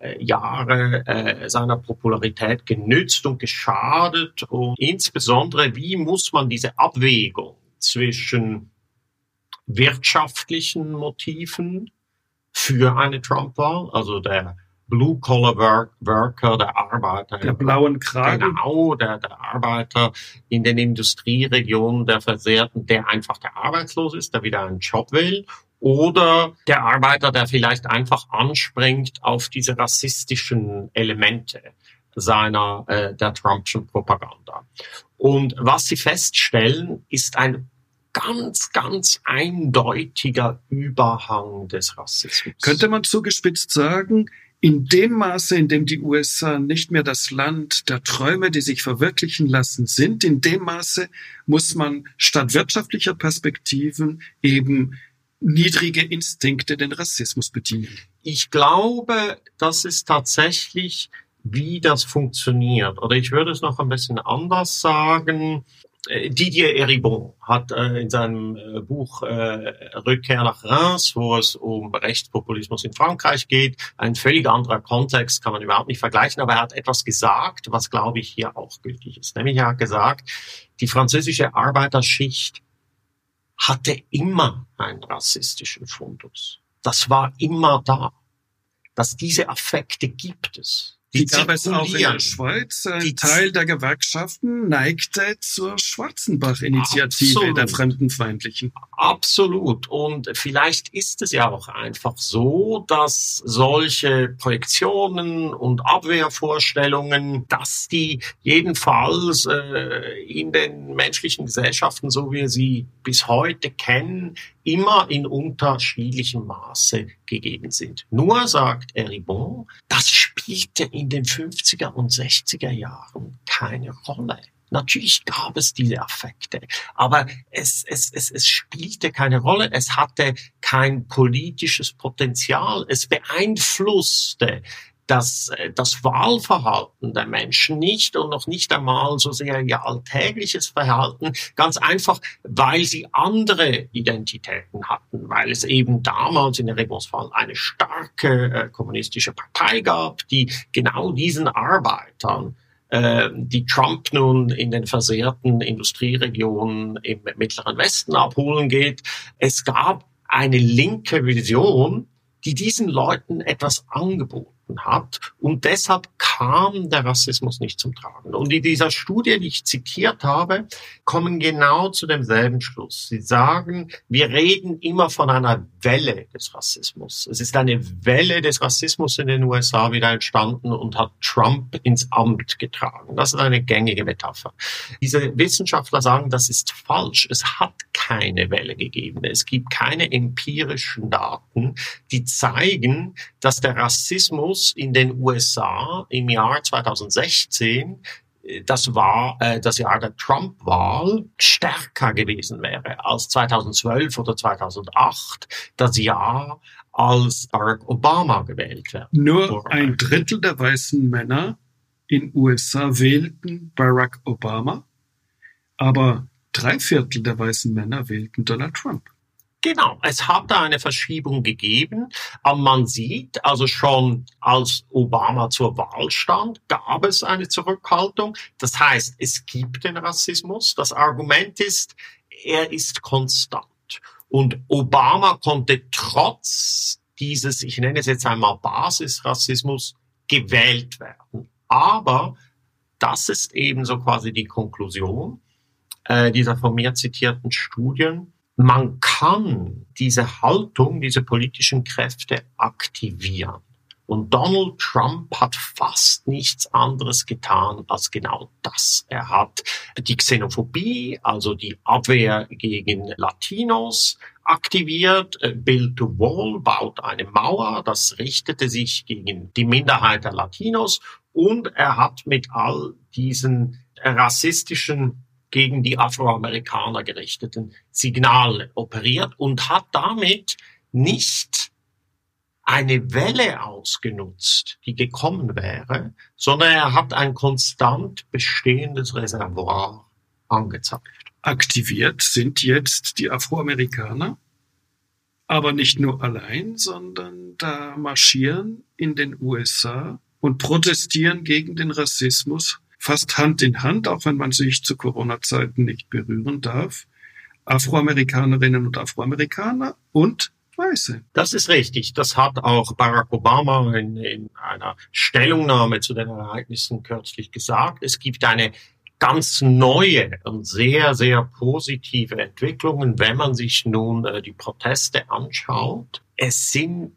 äh, seiner Popularität genützt und geschadet und insbesondere, wie muss man diese Abwägung zwischen wirtschaftlichen Motiven für eine Trump-Wahl, also der Blue-Collar-Worker, der Arbeiter. Der blauen Kragen. Genau, der, der Arbeiter in den Industrieregionen, der Versehrten, der einfach der arbeitslos ist, der wieder einen Job will. Oder der Arbeiter, der vielleicht einfach anspringt auf diese rassistischen Elemente seiner, äh, der Trumpschen Propaganda. Und was sie feststellen, ist ein ganz, ganz eindeutiger Überhang des Rassismus. Könnte man zugespitzt sagen, in dem Maße, in dem die USA nicht mehr das Land der Träume, die sich verwirklichen lassen, sind, in dem Maße muss man statt wirtschaftlicher Perspektiven eben niedrige Instinkte den Rassismus bedienen. Ich glaube, das ist tatsächlich, wie das funktioniert. Oder ich würde es noch ein bisschen anders sagen. Äh, Didier Eribon hat äh, in seinem äh, Buch Rückkehr nach Reims, wo es um Rechtspopulismus in Frankreich geht, ein völlig anderer Kontext, kann man überhaupt nicht vergleichen, aber er hat etwas gesagt, was glaube ich hier auch gültig ist. Nämlich er hat gesagt, die französische Arbeiterschicht hatte immer einen rassistischen Fundus. Das war immer da. Dass diese Affekte gibt es. Die, gab es auch in der Schweiz. Ein die Teil der Gewerkschaften neigte zur Schwarzenbach-Initiative der Fremdenfeindlichen. Absolut. Und vielleicht ist es ja auch einfach so, dass solche Projektionen und Abwehrvorstellungen, dass die jedenfalls äh, in den menschlichen Gesellschaften, so wie wir sie bis heute kennen, immer in unterschiedlichem Maße gegeben sind. Nur, sagt Eribon, das spielte in den 50er und 60er Jahren keine Rolle. Natürlich gab es diese Affekte, aber es, es, es, es spielte keine Rolle. Es hatte kein politisches Potenzial. Es beeinflusste das, äh, das Wahlverhalten der Menschen nicht und noch nicht einmal so sehr ihr alltägliches Verhalten, ganz einfach, weil sie andere Identitäten hatten, weil es eben damals in der Regierungsfall eine starke äh, kommunistische Partei gab, die genau diesen Arbeitern äh, die Trump nun in den versehrten Industrieregionen im Mittleren Westen abholen geht. Es gab eine linke Vision, die diesen Leuten etwas angeboten hat. Und deshalb kam der Rassismus nicht zum Tragen. Und in dieser Studie, die ich zitiert habe, kommen genau zu demselben Schluss. Sie sagen, wir reden immer von einer Welle des Rassismus. Es ist eine Welle des Rassismus in den USA wieder entstanden und hat Trump ins Amt getragen. Das ist eine gängige Metapher. Diese Wissenschaftler sagen, das ist falsch. Es hat keine Welle gegeben. Es gibt keine empirischen Daten, die zeigen, dass der Rassismus in den USA im Jahr 2016 äh, das war äh, das Jahr der Trump-Wahl stärker gewesen wäre als 2012 oder 2008, das Jahr, als Barack Obama gewählt wird. Nur ein Drittel der weißen Männer in USA wählten Barack Obama, aber drei Viertel der weißen Männer wählten Donald Trump. Genau, es hat da eine Verschiebung gegeben. Aber man sieht, also schon als Obama zur Wahl stand, gab es eine Zurückhaltung. Das heißt, es gibt den Rassismus. Das Argument ist, er ist konstant. Und Obama konnte trotz dieses, ich nenne es jetzt einmal Basisrassismus, gewählt werden. Aber das ist eben so quasi die Konklusion äh, dieser von mir zitierten Studien man kann diese Haltung, diese politischen Kräfte aktivieren. Und Donald Trump hat fast nichts anderes getan als genau das. Er hat die Xenophobie, also die Abwehr gegen Latinos, aktiviert. Build the Wall baut eine Mauer, das richtete sich gegen die Minderheit der Latinos. Und er hat mit all diesen rassistischen gegen die Afroamerikaner gerichteten Signale operiert und hat damit nicht eine Welle ausgenutzt, die gekommen wäre, sondern er hat ein konstant bestehendes Reservoir angezapft. Aktiviert sind jetzt die Afroamerikaner, aber nicht nur allein, sondern da marschieren in den USA und protestieren gegen den Rassismus fast Hand in Hand, auch wenn man sich zu Corona-Zeiten nicht berühren darf, Afroamerikanerinnen und Afroamerikaner und Weiße. Das ist richtig. Das hat auch Barack Obama in, in einer Stellungnahme zu den Ereignissen kürzlich gesagt. Es gibt eine ganz neue und sehr, sehr positive Entwicklungen, wenn man sich nun äh, die Proteste anschaut. Es sind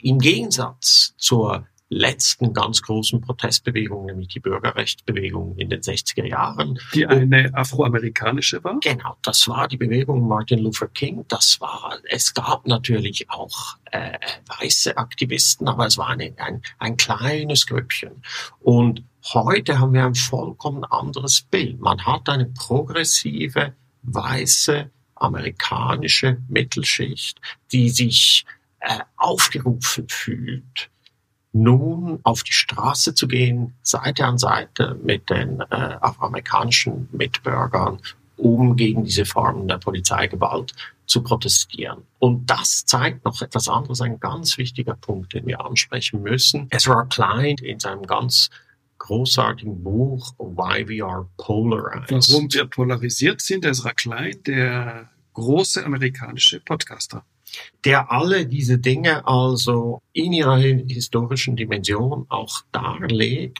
im Gegensatz zur letzten ganz großen Protestbewegung, nämlich die Bürgerrechtsbewegung in den 60er Jahren. Die eine afroamerikanische war? Genau, das war die Bewegung Martin Luther King. Das war, es gab natürlich auch äh, weiße Aktivisten, aber es war eine, ein, ein kleines Grüppchen. Und heute haben wir ein vollkommen anderes Bild. Man hat eine progressive, weiße, amerikanische Mittelschicht, die sich äh, aufgerufen fühlt, nun auf die Straße zu gehen, Seite an Seite mit den äh, afroamerikanischen Mitbürgern, um gegen diese Formen der Polizeigewalt zu protestieren. Und das zeigt noch etwas anderes, ein ganz wichtiger Punkt, den wir ansprechen müssen. Ezra Klein in seinem ganz großartigen Buch Why We Are Polarized. Warum wir polarisiert sind, Ezra Klein, der große amerikanische Podcaster der alle diese Dinge also in ihrer historischen Dimension auch darlegt.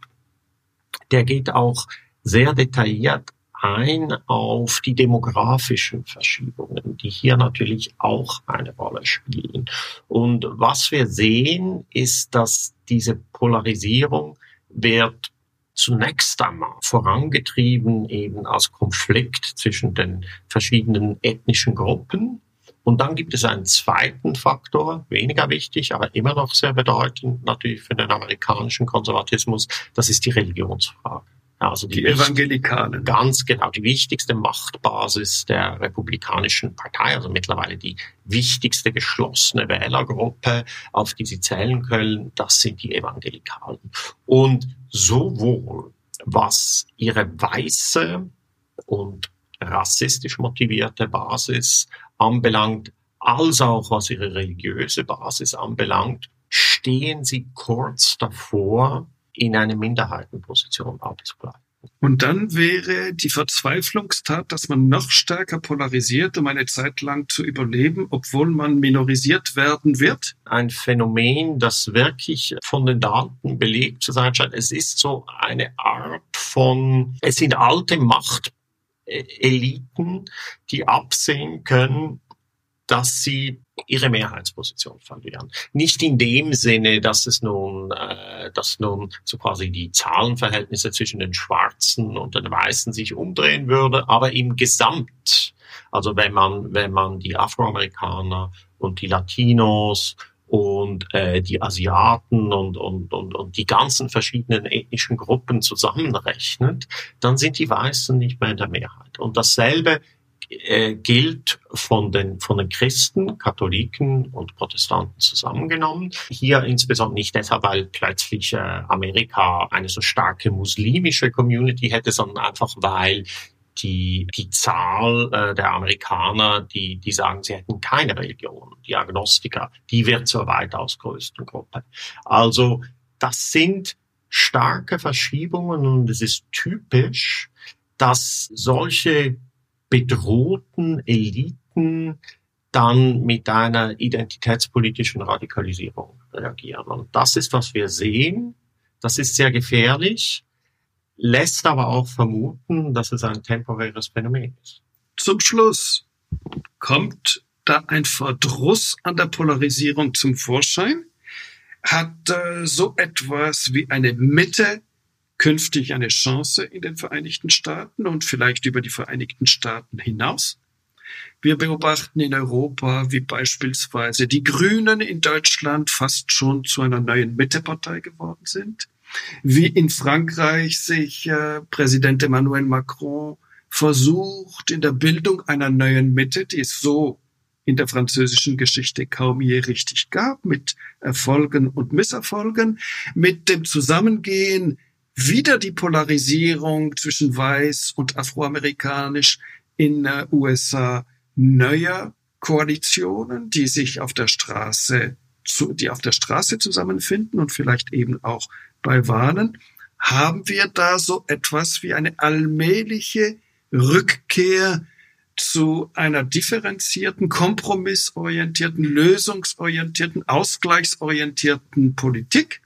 Der geht auch sehr detailliert ein auf die demografischen Verschiebungen, die hier natürlich auch eine Rolle spielen. Und was wir sehen, ist, dass diese Polarisierung wird zunächst einmal vorangetrieben eben als Konflikt zwischen den verschiedenen ethnischen Gruppen und dann gibt es einen zweiten Faktor, weniger wichtig, aber immer noch sehr bedeutend natürlich für den amerikanischen Konservatismus, das ist die Religionsfrage. Also die, die Evangelikalen. Ganz genau, die wichtigste Machtbasis der Republikanischen Partei, also mittlerweile die wichtigste geschlossene Wählergruppe, auf die sie zählen können, das sind die Evangelikalen. Und sowohl was ihre weiße und rassistisch motivierte Basis anbelangt, als auch was ihre religiöse Basis anbelangt, stehen sie kurz davor, in eine Minderheitenposition abzubleiben. Und dann wäre die Verzweiflungstat, dass man noch stärker polarisiert, um eine Zeit lang zu überleben, obwohl man minorisiert werden wird? Ein Phänomen, das wirklich von den Daten belegt zu sein scheint. Es ist so eine Art von, es sind alte Macht Eliten, die absehen können, dass sie ihre Mehrheitsposition verlieren. Nicht in dem Sinne, dass es nun, äh, dass nun so quasi die Zahlenverhältnisse zwischen den Schwarzen und den Weißen sich umdrehen würde, aber im Gesamt, also wenn man, wenn man die Afroamerikaner und die Latinos und äh, die Asiaten und, und, und, und die ganzen verschiedenen ethnischen Gruppen zusammenrechnet, dann sind die Weißen nicht mehr in der Mehrheit. Und dasselbe äh, gilt von den, von den Christen, Katholiken und Protestanten zusammengenommen. Hier insbesondere nicht deshalb, weil plötzlich äh, Amerika eine so starke muslimische Community hätte, sondern einfach weil die, die Zahl äh, der Amerikaner, die, die sagen, sie hätten keine Religion, die Agnostiker, die wird zur weitaus größten Gruppe. Also das sind starke Verschiebungen und es ist typisch, dass solche bedrohten Eliten dann mit einer identitätspolitischen Radikalisierung reagieren. Und das ist, was wir sehen. Das ist sehr gefährlich lässt aber auch vermuten, dass es ein temporäres Phänomen ist. Zum Schluss kommt da ein Verdruss an der Polarisierung zum Vorschein? Hat äh, so etwas wie eine Mitte künftig eine Chance in den Vereinigten Staaten und vielleicht über die Vereinigten Staaten hinaus? Wir beobachten in Europa, wie beispielsweise die Grünen in Deutschland fast schon zu einer neuen Mittepartei geworden sind wie in Frankreich sich äh, Präsident Emmanuel Macron versucht, in der Bildung einer neuen Mitte, die es so in der französischen Geschichte kaum je richtig gab, mit Erfolgen und Misserfolgen, mit dem Zusammengehen wieder die Polarisierung zwischen weiß und afroamerikanisch in den USA neuer Koalitionen, die sich auf der Straße zu, die auf der Straße zusammenfinden und vielleicht eben auch bei Wahlen, haben wir da so etwas wie eine allmähliche Rückkehr zu einer differenzierten, kompromissorientierten, lösungsorientierten, ausgleichsorientierten Politik?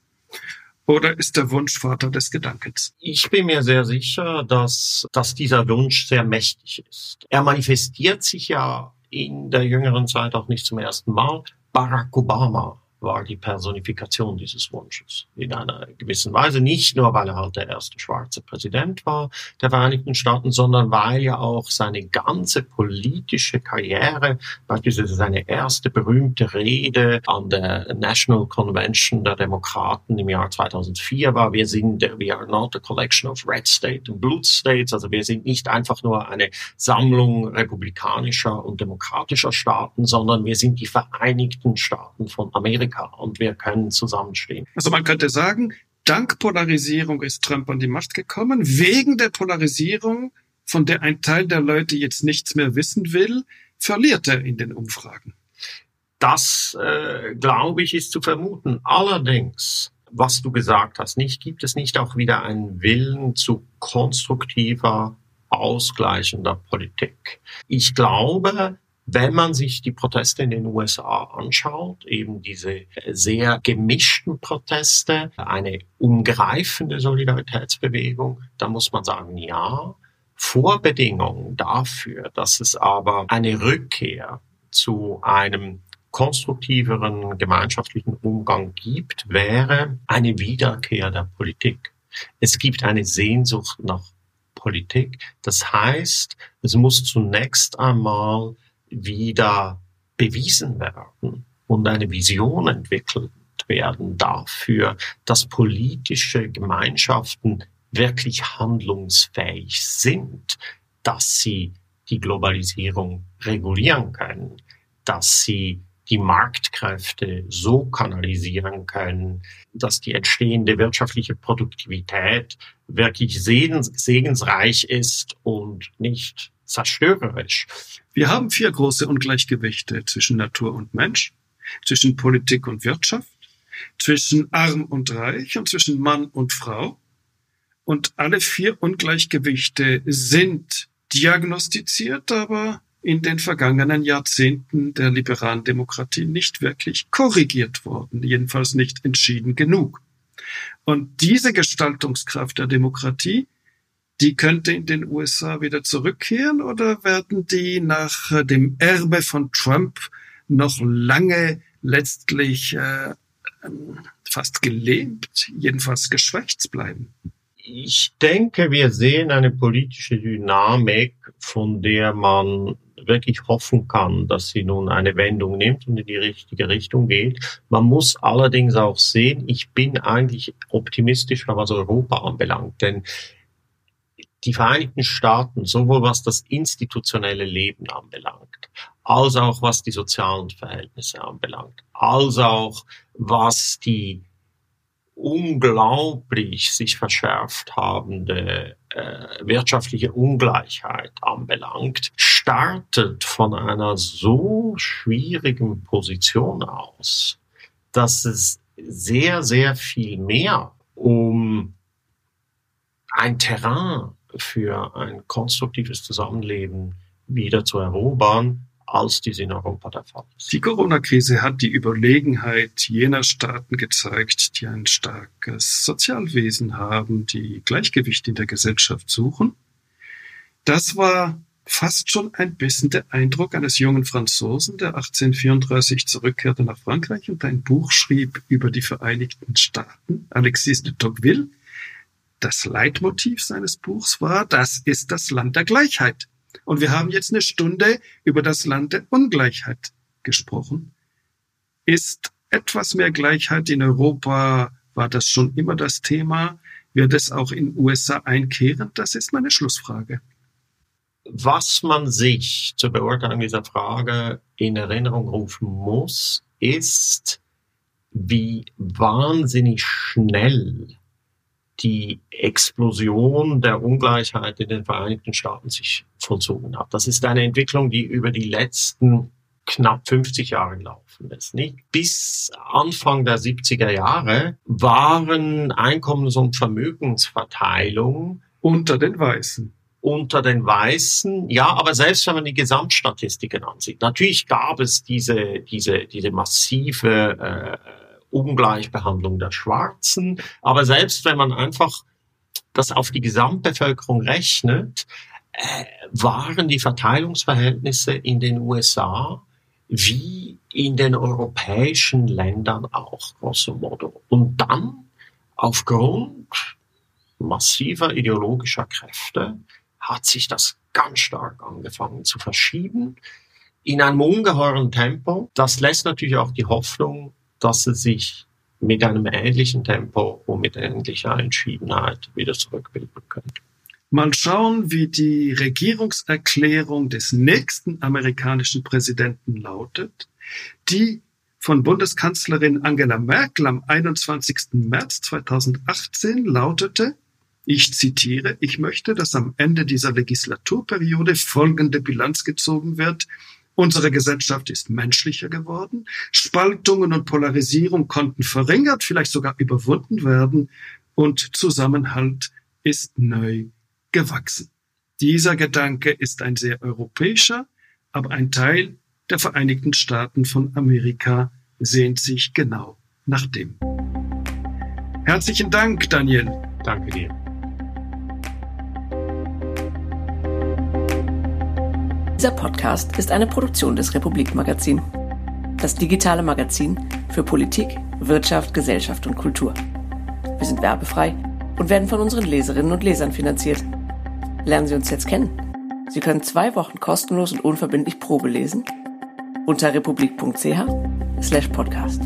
Oder ist der Wunsch Vater des Gedankens? Ich bin mir sehr sicher, dass, dass dieser Wunsch sehr mächtig ist. Er manifestiert sich ja in der jüngeren Zeit auch nicht zum ersten Mal. Barack Obama war die Personifikation dieses Wunsches. In einer gewissen Weise nicht nur, weil er halt der erste schwarze Präsident war der Vereinigten Staaten, sondern weil ja auch seine ganze politische Karriere, beispielsweise seine erste berühmte Rede an der National Convention der Demokraten im Jahr 2004 war, wir sind, we are not a collection of red state and blue states, also wir sind nicht einfach nur eine Sammlung republikanischer und demokratischer Staaten, sondern wir sind die Vereinigten Staaten von Amerika. Amerika und wir können zusammenstehen. Also man könnte sagen, dank Polarisierung ist Trump an die Macht gekommen. Wegen der Polarisierung, von der ein Teil der Leute jetzt nichts mehr wissen will, verliert er in den Umfragen. Das, äh, glaube ich, ist zu vermuten. Allerdings, was du gesagt hast, nicht, gibt es nicht auch wieder einen Willen zu konstruktiver, ausgleichender Politik. Ich glaube, wenn man sich die Proteste in den USA anschaut, eben diese sehr gemischten Proteste, eine umgreifende Solidaritätsbewegung, dann muss man sagen, ja, Vorbedingungen dafür, dass es aber eine Rückkehr zu einem konstruktiveren gemeinschaftlichen Umgang gibt, wäre eine Wiederkehr der Politik. Es gibt eine Sehnsucht nach Politik. Das heißt, es muss zunächst einmal wieder bewiesen werden und eine Vision entwickelt werden dafür, dass politische Gemeinschaften wirklich handlungsfähig sind, dass sie die Globalisierung regulieren können, dass sie die Marktkräfte so kanalisieren können, dass die entstehende wirtschaftliche Produktivität wirklich segensreich ist und nicht zerstörerisch. Wir haben vier große Ungleichgewichte zwischen Natur und Mensch, zwischen Politik und Wirtschaft, zwischen arm und reich und zwischen Mann und Frau. Und alle vier Ungleichgewichte sind diagnostiziert, aber in den vergangenen Jahrzehnten der liberalen Demokratie nicht wirklich korrigiert worden, jedenfalls nicht entschieden genug. Und diese Gestaltungskraft der Demokratie die könnte in den USA wieder zurückkehren oder werden die nach äh, dem Erbe von Trump noch lange letztlich äh, ähm, fast gelähmt, jedenfalls geschwächt bleiben? Ich denke, wir sehen eine politische Dynamik, von der man wirklich hoffen kann, dass sie nun eine Wendung nimmt und in die richtige Richtung geht. Man muss allerdings auch sehen, ich bin eigentlich optimistisch, was Europa anbelangt, denn die Vereinigten Staaten, sowohl was das institutionelle Leben anbelangt, als auch was die sozialen Verhältnisse anbelangt, als auch was die unglaublich sich verschärft habende äh, wirtschaftliche Ungleichheit anbelangt, startet von einer so schwierigen Position aus, dass es sehr, sehr viel mehr um ein Terrain für ein konstruktives Zusammenleben wieder zu erobern, als dies in Europa der Fall ist. Die Corona-Krise hat die Überlegenheit jener Staaten gezeigt, die ein starkes Sozialwesen haben, die Gleichgewicht in der Gesellschaft suchen. Das war fast schon ein bisschen der Eindruck eines jungen Franzosen, der 1834 zurückkehrte nach Frankreich und ein Buch schrieb über die Vereinigten Staaten, Alexis de Tocqueville, das Leitmotiv seines Buchs war, das ist das Land der Gleichheit. Und wir haben jetzt eine Stunde über das Land der Ungleichheit gesprochen. Ist etwas mehr Gleichheit in Europa, war das schon immer das Thema? Wird es auch in USA einkehren? Das ist meine Schlussfrage. was man sich zur Beurteilung dieser Frage in Erinnerung rufen muss, ist, wie wahnsinnig schnell die Explosion der Ungleichheit in den Vereinigten Staaten sich vollzogen hat. Das ist eine Entwicklung, die über die letzten knapp 50 Jahre gelaufen ist. Nicht? Bis Anfang der 70er Jahre waren Einkommens- und Vermögensverteilung unter den Weißen unter den Weißen. Ja, aber selbst wenn man die Gesamtstatistiken ansieht, natürlich gab es diese, diese, diese massive äh, Ungleichbehandlung der Schwarzen. Aber selbst wenn man einfach das auf die Gesamtbevölkerung rechnet, äh, waren die Verteilungsverhältnisse in den USA wie in den europäischen Ländern auch, grosso modo. Und dann, aufgrund massiver ideologischer Kräfte, hat sich das ganz stark angefangen zu verschieben in einem ungeheuren Tempo. Das lässt natürlich auch die Hoffnung, dass es sich mit einem ähnlichen Tempo und mit ähnlicher Entschiedenheit wieder zurückbilden könnte. Mal schauen, wie die Regierungserklärung des nächsten amerikanischen Präsidenten lautet, die von Bundeskanzlerin Angela Merkel am 21. März 2018 lautete, ich zitiere, ich möchte, dass am Ende dieser Legislaturperiode folgende Bilanz gezogen wird. Unsere Gesellschaft ist menschlicher geworden. Spaltungen und Polarisierung konnten verringert, vielleicht sogar überwunden werden. Und Zusammenhalt ist neu gewachsen. Dieser Gedanke ist ein sehr europäischer, aber ein Teil der Vereinigten Staaten von Amerika sehnt sich genau nach dem. Herzlichen Dank, Daniel. Danke dir. Dieser Podcast ist eine Produktion des Republik Magazin. Das digitale Magazin für Politik, Wirtschaft, Gesellschaft und Kultur. Wir sind werbefrei und werden von unseren Leserinnen und Lesern finanziert. Lernen Sie uns jetzt kennen. Sie können zwei Wochen kostenlos und unverbindlich Probe lesen unter republik.ch slash podcast.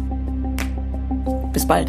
Bis bald.